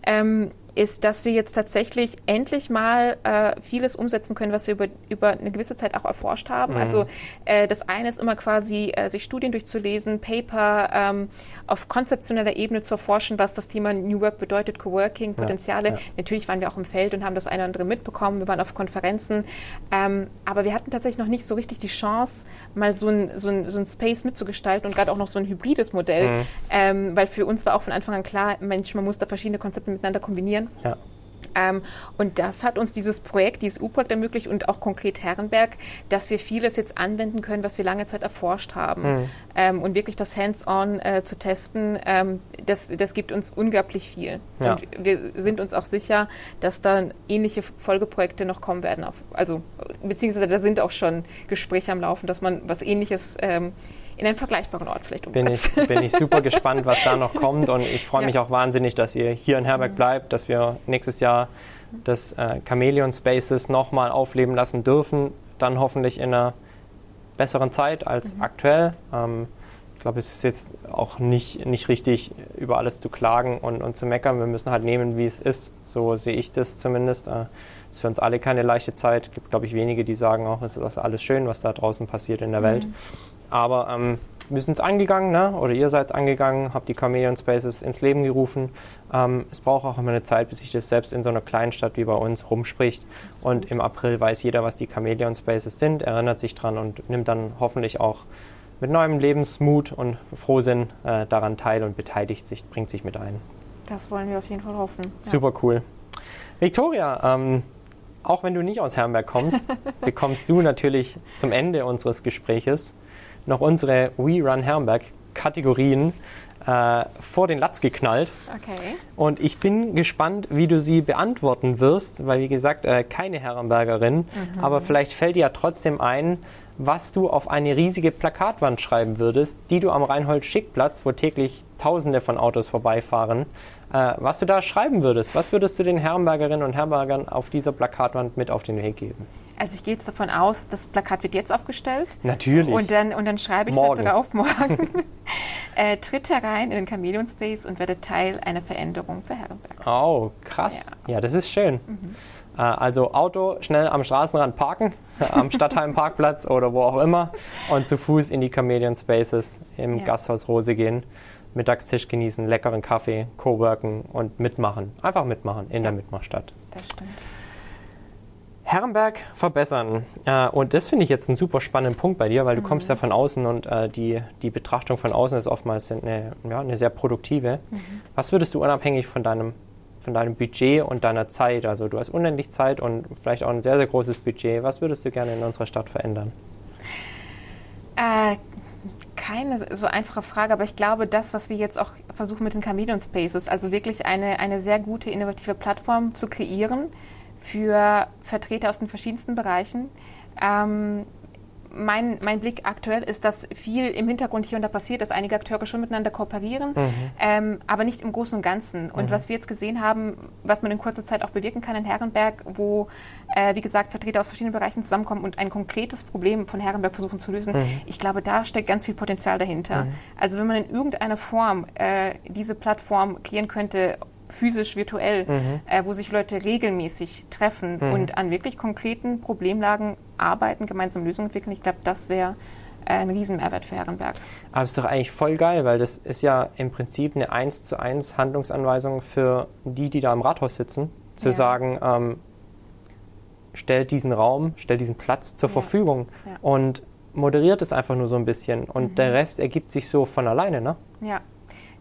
ähm, ist, dass wir jetzt tatsächlich endlich mal äh, vieles umsetzen können, was wir über, über eine gewisse Zeit auch erforscht haben. Mhm. Also äh, das eine ist immer quasi, äh, sich Studien durchzulesen, Paper ähm, auf konzeptioneller Ebene zu erforschen, was das Thema New Work bedeutet, Coworking, Potenziale. Ja, ja. Natürlich waren wir auch im Feld und haben das eine oder andere mitbekommen. Wir waren auf Konferenzen. Ähm, aber wir hatten tatsächlich noch nicht so richtig die Chance, mal so ein, so ein, so ein Space mitzugestalten und gerade auch noch so ein hybrides Modell. Mhm. Ähm, weil für uns war auch von Anfang an klar, Mensch, man muss da verschiedene Konzepte miteinander kombinieren. Ja. Ähm, und das hat uns dieses Projekt, dieses U-Projekt ermöglicht und auch konkret Herrenberg, dass wir vieles jetzt anwenden können, was wir lange Zeit erforscht haben. Mhm. Ähm, und wirklich das Hands-on äh, zu testen, ähm, das, das gibt uns unglaublich viel. Ja. Und wir sind uns auch sicher, dass da ähnliche Folgeprojekte noch kommen werden. Auf, also, beziehungsweise da sind auch schon Gespräche am Laufen, dass man was ähnliches ähm, in einen vergleichbaren Ort vielleicht umsetzt. Bin ich, bin ich super gespannt, was da noch kommt und ich freue ja. mich auch wahnsinnig, dass ihr hier in Herberg mhm. bleibt, dass wir nächstes Jahr das äh, Chameleon Spaces nochmal aufleben lassen dürfen, dann hoffentlich in einer besseren Zeit als mhm. aktuell. Ähm, ich glaube, es ist jetzt auch nicht, nicht richtig, über alles zu klagen und, und zu meckern. Wir müssen halt nehmen, wie es ist. So sehe ich das zumindest. Äh, ist für uns alle keine leichte Zeit. Es gibt, glaube ich, wenige, die sagen auch, es ist alles schön, was da draußen passiert in der mhm. Welt. Aber ähm, wir sind es angegangen, ne? oder ihr seid es angegangen, habt die Chameleon Spaces ins Leben gerufen. Ähm, es braucht auch immer eine Zeit, bis sich das selbst in so einer kleinen Stadt wie bei uns rumspricht. Und im April weiß jeder, was die Chameleon Spaces sind, erinnert sich dran und nimmt dann hoffentlich auch mit neuem Lebensmut und Frohsinn äh, daran teil und beteiligt sich, bringt sich mit ein. Das wollen wir auf jeden Fall hoffen. Ja. Super cool. Victoria, ähm, auch wenn du nicht aus Herrenberg kommst, bekommst du natürlich zum Ende unseres Gespräches noch unsere We Run Herrenberg Kategorien äh, vor den Latz geknallt. Okay. Und ich bin gespannt, wie du sie beantworten wirst, weil wie gesagt, äh, keine Herrenbergerin, mhm. aber vielleicht fällt dir ja trotzdem ein, was du auf eine riesige Plakatwand schreiben würdest, die du am Reinhold-Schick-Platz, wo täglich Tausende von Autos vorbeifahren, äh, was du da schreiben würdest. Was würdest du den Herrenbergerinnen und Herrenbergern auf dieser Plakatwand mit auf den Weg geben? Also ich gehe jetzt davon aus, das Plakat wird jetzt aufgestellt. Natürlich. Und dann, und dann schreibe ich morgen. da drauf morgen. äh, tritt herein in den Chameleon Space und werde Teil einer Veränderung für Herrenberg. Oh, krass. Ja, ja das ist schön. Mhm. Äh, also Auto schnell am Straßenrand parken, am Stadtheim-Parkplatz oder wo auch immer und zu Fuß in die Chameleon Spaces im ja. Gasthaus Rose gehen. Mittagstisch genießen, leckeren Kaffee, Coworken und mitmachen. Einfach mitmachen in ja. der Mitmachstadt. Das stimmt. Herrenberg verbessern. Äh, und das finde ich jetzt einen super spannenden Punkt bei dir, weil du mhm. kommst ja von außen und äh, die, die Betrachtung von außen ist oftmals eine, ja, eine sehr produktive. Mhm. Was würdest du unabhängig von deinem, von deinem Budget und deiner Zeit, also du hast unendlich Zeit und vielleicht auch ein sehr, sehr großes Budget, was würdest du gerne in unserer Stadt verändern? Äh, keine so einfache Frage, aber ich glaube, das, was wir jetzt auch versuchen mit den Chameleon Spaces, also wirklich eine, eine sehr gute, innovative Plattform zu kreieren, für Vertreter aus den verschiedensten Bereichen. Ähm, mein, mein Blick aktuell ist, dass viel im Hintergrund hier und da passiert, dass einige Akteure schon miteinander kooperieren, mhm. ähm, aber nicht im Großen und Ganzen. Und mhm. was wir jetzt gesehen haben, was man in kurzer Zeit auch bewirken kann in Herrenberg, wo, äh, wie gesagt, Vertreter aus verschiedenen Bereichen zusammenkommen und ein konkretes Problem von Herrenberg versuchen zu lösen, mhm. ich glaube, da steckt ganz viel Potenzial dahinter. Mhm. Also wenn man in irgendeiner Form äh, diese Plattform klären könnte, physisch, virtuell, mhm. äh, wo sich Leute regelmäßig treffen mhm. und an wirklich konkreten Problemlagen arbeiten, gemeinsam Lösungen entwickeln. Ich glaube, das wäre äh, ein Riesenmehrwert für Herrenberg. Aber es ist doch eigentlich voll geil, weil das ist ja im Prinzip eine 1 zu 1 Handlungsanweisung für die, die da im Rathaus sitzen, zu ja. sagen, ähm, stellt diesen Raum, stellt diesen Platz zur ja. Verfügung ja. und moderiert es einfach nur so ein bisschen und mhm. der Rest ergibt sich so von alleine, ne? Ja,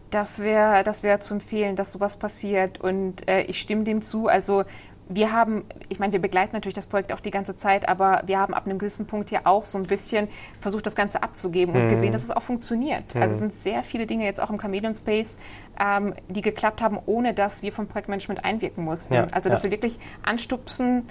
das wäre das wär zu empfehlen, dass sowas passiert. Und äh, ich stimme dem zu. Also wir haben, ich meine, wir begleiten natürlich das Projekt auch die ganze Zeit, aber wir haben ab einem gewissen Punkt ja auch so ein bisschen versucht, das Ganze abzugeben und mhm. gesehen, dass es auch funktioniert. Mhm. Also es sind sehr viele Dinge jetzt auch im Chameleon Space, ähm, die geklappt haben, ohne dass wir vom Projektmanagement einwirken mussten. Ja, also dass ja. wir wirklich anstupsen,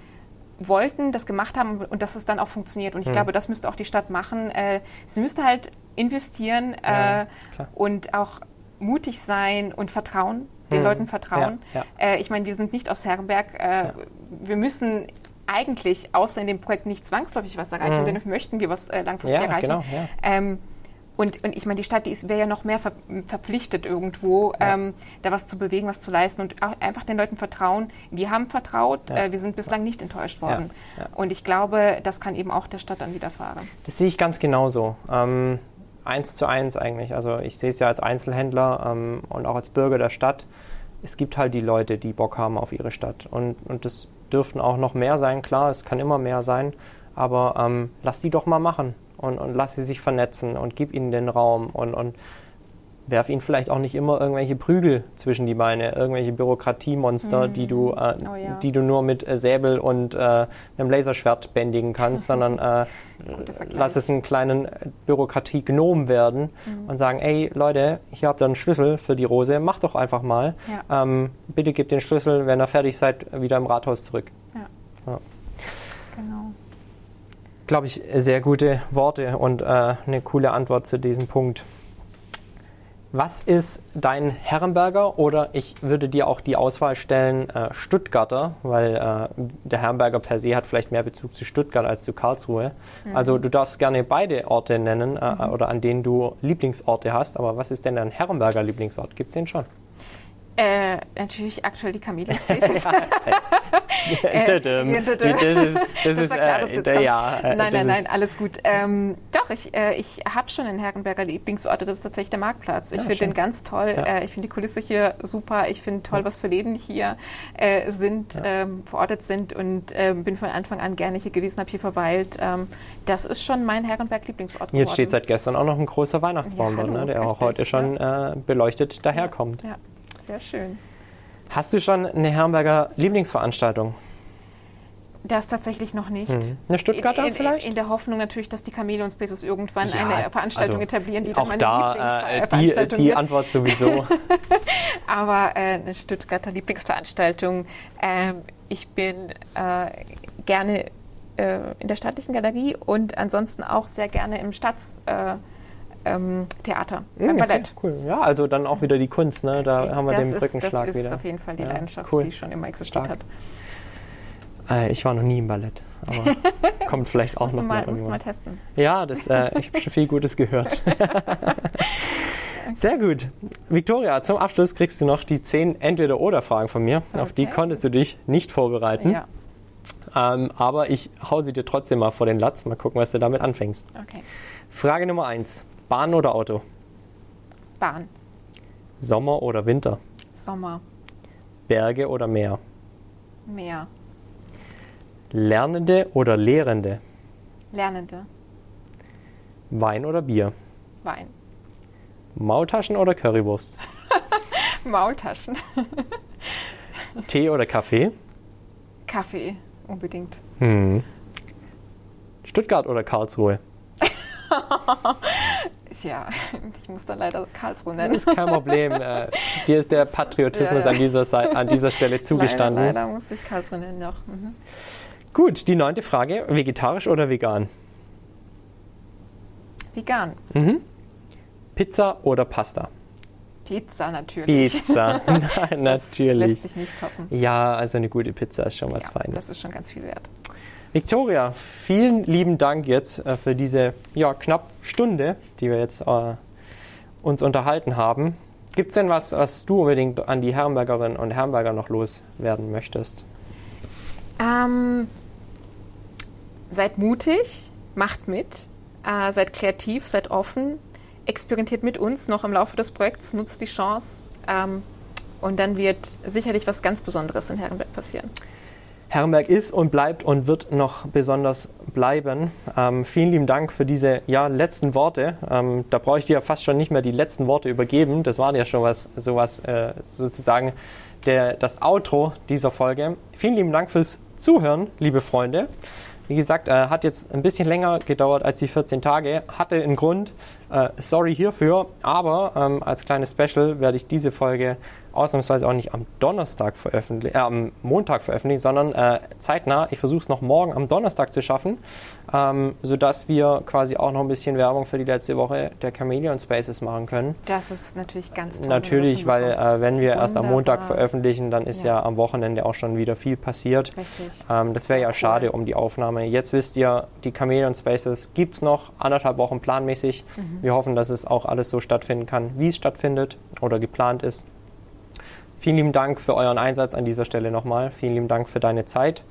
wollten, das gemacht haben und dass es dann auch funktioniert. Und ich mhm. glaube, das müsste auch die Stadt machen. Äh, sie müsste halt investieren äh, ja, und auch mutig sein und vertrauen, den hm. Leuten vertrauen. Ja, ja. Äh, ich meine, wir sind nicht aus Herrenberg. Äh, ja. Wir müssen eigentlich, außer in dem Projekt, nicht zwangsläufig was erreichen, mhm. denn möchten wir was äh, langfristig erreichen. Genau, ähm, und, und ich meine, die Stadt, die wäre ja noch mehr ver verpflichtet irgendwo, ähm, da was zu bewegen, was zu leisten und auch einfach den Leuten vertrauen. Wir haben vertraut, äh, wir sind bislang nicht enttäuscht worden. Und ich glaube, das kann eben auch der Stadt dann widerfahren. Das sehe ich ganz genauso. Ähm, eins zu eins eigentlich. Also ich sehe es ja als Einzelhändler ähm, und auch als Bürger der Stadt. Es gibt halt die Leute, die Bock haben auf ihre Stadt. Und, und das dürften auch noch mehr sein, klar, es kann immer mehr sein. Aber ähm, lass die doch mal machen und, und lass sie sich vernetzen und gib ihnen den Raum und, und werf ihnen vielleicht auch nicht immer irgendwelche Prügel zwischen die Beine, irgendwelche Bürokratiemonster, mhm. die, du, äh, oh, ja. die du nur mit äh, Säbel und äh, einem Laserschwert bändigen kannst, sondern äh, lass es einen kleinen Bürokratie-Gnom werden mhm. und sagen, ey Leute, hier habt ihr einen Schlüssel für die Rose, macht doch einfach mal. Ja. Ähm, bitte gebt den Schlüssel, wenn ihr fertig seid, wieder im Rathaus zurück. Ja. ja. Genau. Glaube ich, sehr gute Worte und äh, eine coole Antwort zu diesem Punkt. Was ist dein Herrenberger oder ich würde dir auch die Auswahl stellen äh, Stuttgarter, weil äh, der Herrenberger per se hat vielleicht mehr Bezug zu Stuttgart als zu Karlsruhe. Mhm. Also du darfst gerne beide Orte nennen äh, mhm. oder an denen du Lieblingsorte hast, aber was ist denn dein Herrenberger Lieblingsort? Gibt es den schon? Äh, natürlich aktuell die Chameleon Spaces. äh, das ist, das ist klar, äh, ja. Äh, nein, nein, nein, alles gut. Ähm, doch, ich, äh, ich habe schon einen Herrenberger Lieblingsort, das ist tatsächlich der Marktplatz. Ich ja, finde den ganz toll. Ja. Äh, ich finde die Kulisse hier super. Ich finde toll, was für Läden hier sind, ähm, verortet sind und ähm, bin von Anfang an gerne hier gewesen, habe hier verweilt. Ähm, das ist schon mein Herrenberg-Lieblingsort Jetzt steht seit gestern auch noch ein großer Weihnachtsbaum drin, ne, der auch heute schon beleuchtet daherkommt. Ja, sehr schön. Hast du schon eine Herrenberger Lieblingsveranstaltung? Das tatsächlich noch nicht. Mhm. Eine Stuttgarter in, in, vielleicht? In der Hoffnung natürlich, dass die Chameleon Spaces irgendwann ja, eine Veranstaltung also etablieren, die dann meine da, äh, die, die Antwort sowieso. Aber äh, eine Stuttgarter Lieblingsveranstaltung. Äh, ich bin äh, gerne äh, in der staatlichen Galerie und ansonsten auch sehr gerne im Staats äh, ähm, Theater, mhm, beim Ballett. Okay, cool. Ja, also dann auch wieder die Kunst, ne? Da haben wir das den ist, Brückenschlag wieder. Das ist auf jeden Fall die ja, Leidenschaft, cool. die schon immer existiert Stark. hat. Äh, ich war noch nie im Ballett, aber kommt vielleicht auch noch mal, mal Musst du mal testen. Ja, das, äh, ich habe schon viel Gutes gehört. Sehr gut. Victoria, zum Abschluss kriegst du noch die zehn Entweder-Oder-Fragen von mir. Okay. Auf die konntest du dich nicht vorbereiten. Ja. Ähm, aber ich hau sie dir trotzdem mal vor den Latz. Mal gucken, was du damit anfängst. Okay. Frage Nummer eins. Bahn oder Auto? Bahn. Sommer oder Winter? Sommer. Berge oder Meer? Meer. Lernende oder Lehrende? Lernende. Wein oder Bier? Wein. Maultaschen oder Currywurst? Maultaschen. Tee oder Kaffee? Kaffee, unbedingt. Hm. Stuttgart oder Karlsruhe? ja, ich muss dann leider Karlsruhe nennen. Das ist kein Problem. Äh, dir ist der Patriotismus ja, ja. An, dieser an dieser Stelle zugestanden. Leider, leider muss ich Karlsruhe nennen noch. Mhm. Gut, die neunte Frage. Vegetarisch oder vegan? Vegan. Mhm. Pizza oder Pasta? Pizza natürlich. Pizza, Nein, Das natürlich. lässt sich nicht toppen. Ja, also eine gute Pizza ist schon was Ja, Feines. das ist schon ganz viel wert. Victoria, vielen lieben Dank jetzt äh, für diese ja, knapp Stunde, die wir jetzt äh, uns unterhalten haben. Gibt es denn was, was du unbedingt an die Herrenbergerinnen und Herrenberger noch loswerden möchtest? Ähm, seid mutig, macht mit, äh, seid kreativ, seid offen, experimentiert mit uns noch im Laufe des Projekts, nutzt die Chance ähm, und dann wird sicherlich was ganz Besonderes in Herrenberg passieren. Herrenberg ist und bleibt und wird noch besonders bleiben. Ähm, vielen lieben Dank für diese ja, letzten Worte. Ähm, da brauche ich dir fast schon nicht mehr die letzten Worte übergeben. Das waren ja schon was, sowas äh, sozusagen der, das Outro dieser Folge. Vielen lieben Dank fürs Zuhören, liebe Freunde. Wie gesagt, äh, hat jetzt ein bisschen länger gedauert als die 14 Tage. Hatte einen Grund. Äh, sorry hierfür. Aber ähm, als kleines Special werde ich diese Folge ausnahmsweise auch nicht am Donnerstag veröffentlichen, äh, am Montag veröffentlichen, sondern äh, zeitnah. Ich versuche es noch morgen am Donnerstag zu schaffen, ähm, sodass wir quasi auch noch ein bisschen Werbung für die letzte Woche der Chameleon Spaces machen können. Das ist natürlich ganz toll. Natürlich, weil äh, wenn wir erst am Montag Wunderbar. veröffentlichen, dann ist ja, Ja. am Wochenende auch schon wieder viel passiert. Richtig. Ähm, das wäre ja Cool. schade um die Aufnahme. Jetzt wisst ihr, die Chameleon Spaces gibt es noch anderthalb Wochen planmäßig. Mhm. Wir hoffen, dass es auch alles so stattfinden kann, wie es stattfindet oder geplant ist. Vielen lieben Dank für euren Einsatz an dieser Stelle nochmal. Vielen lieben Dank für deine Zeit.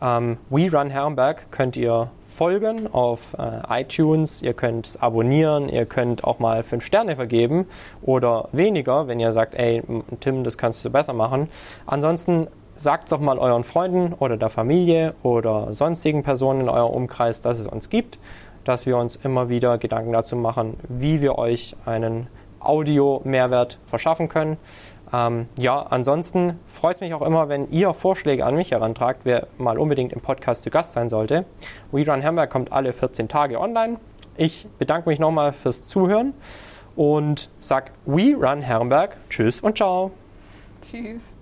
Ähm, We Run Herrenberg könnt ihr folgen auf äh, iTunes. Ihr könnt es abonnieren. Ihr könnt auch mal fünf Sterne vergeben oder weniger, wenn ihr sagt, ey, Tim, das kannst du besser machen. Ansonsten sagt es doch mal euren Freunden oder der Familie oder sonstigen Personen in eurem Umkreis, dass es uns gibt, dass wir uns immer wieder Gedanken dazu machen, wie wir euch einen Audio-Mehrwert verschaffen können. Ähm, ja, ansonsten freut es mich auch immer, wenn ihr Vorschläge an mich herantragt, wer mal unbedingt im Podcast zu Gast sein sollte. We Run Hamburg kommt alle 14 Tage online. Ich bedanke mich nochmal fürs Zuhören und sag We Run Herrenberg. Tschüss und ciao. Tschüss.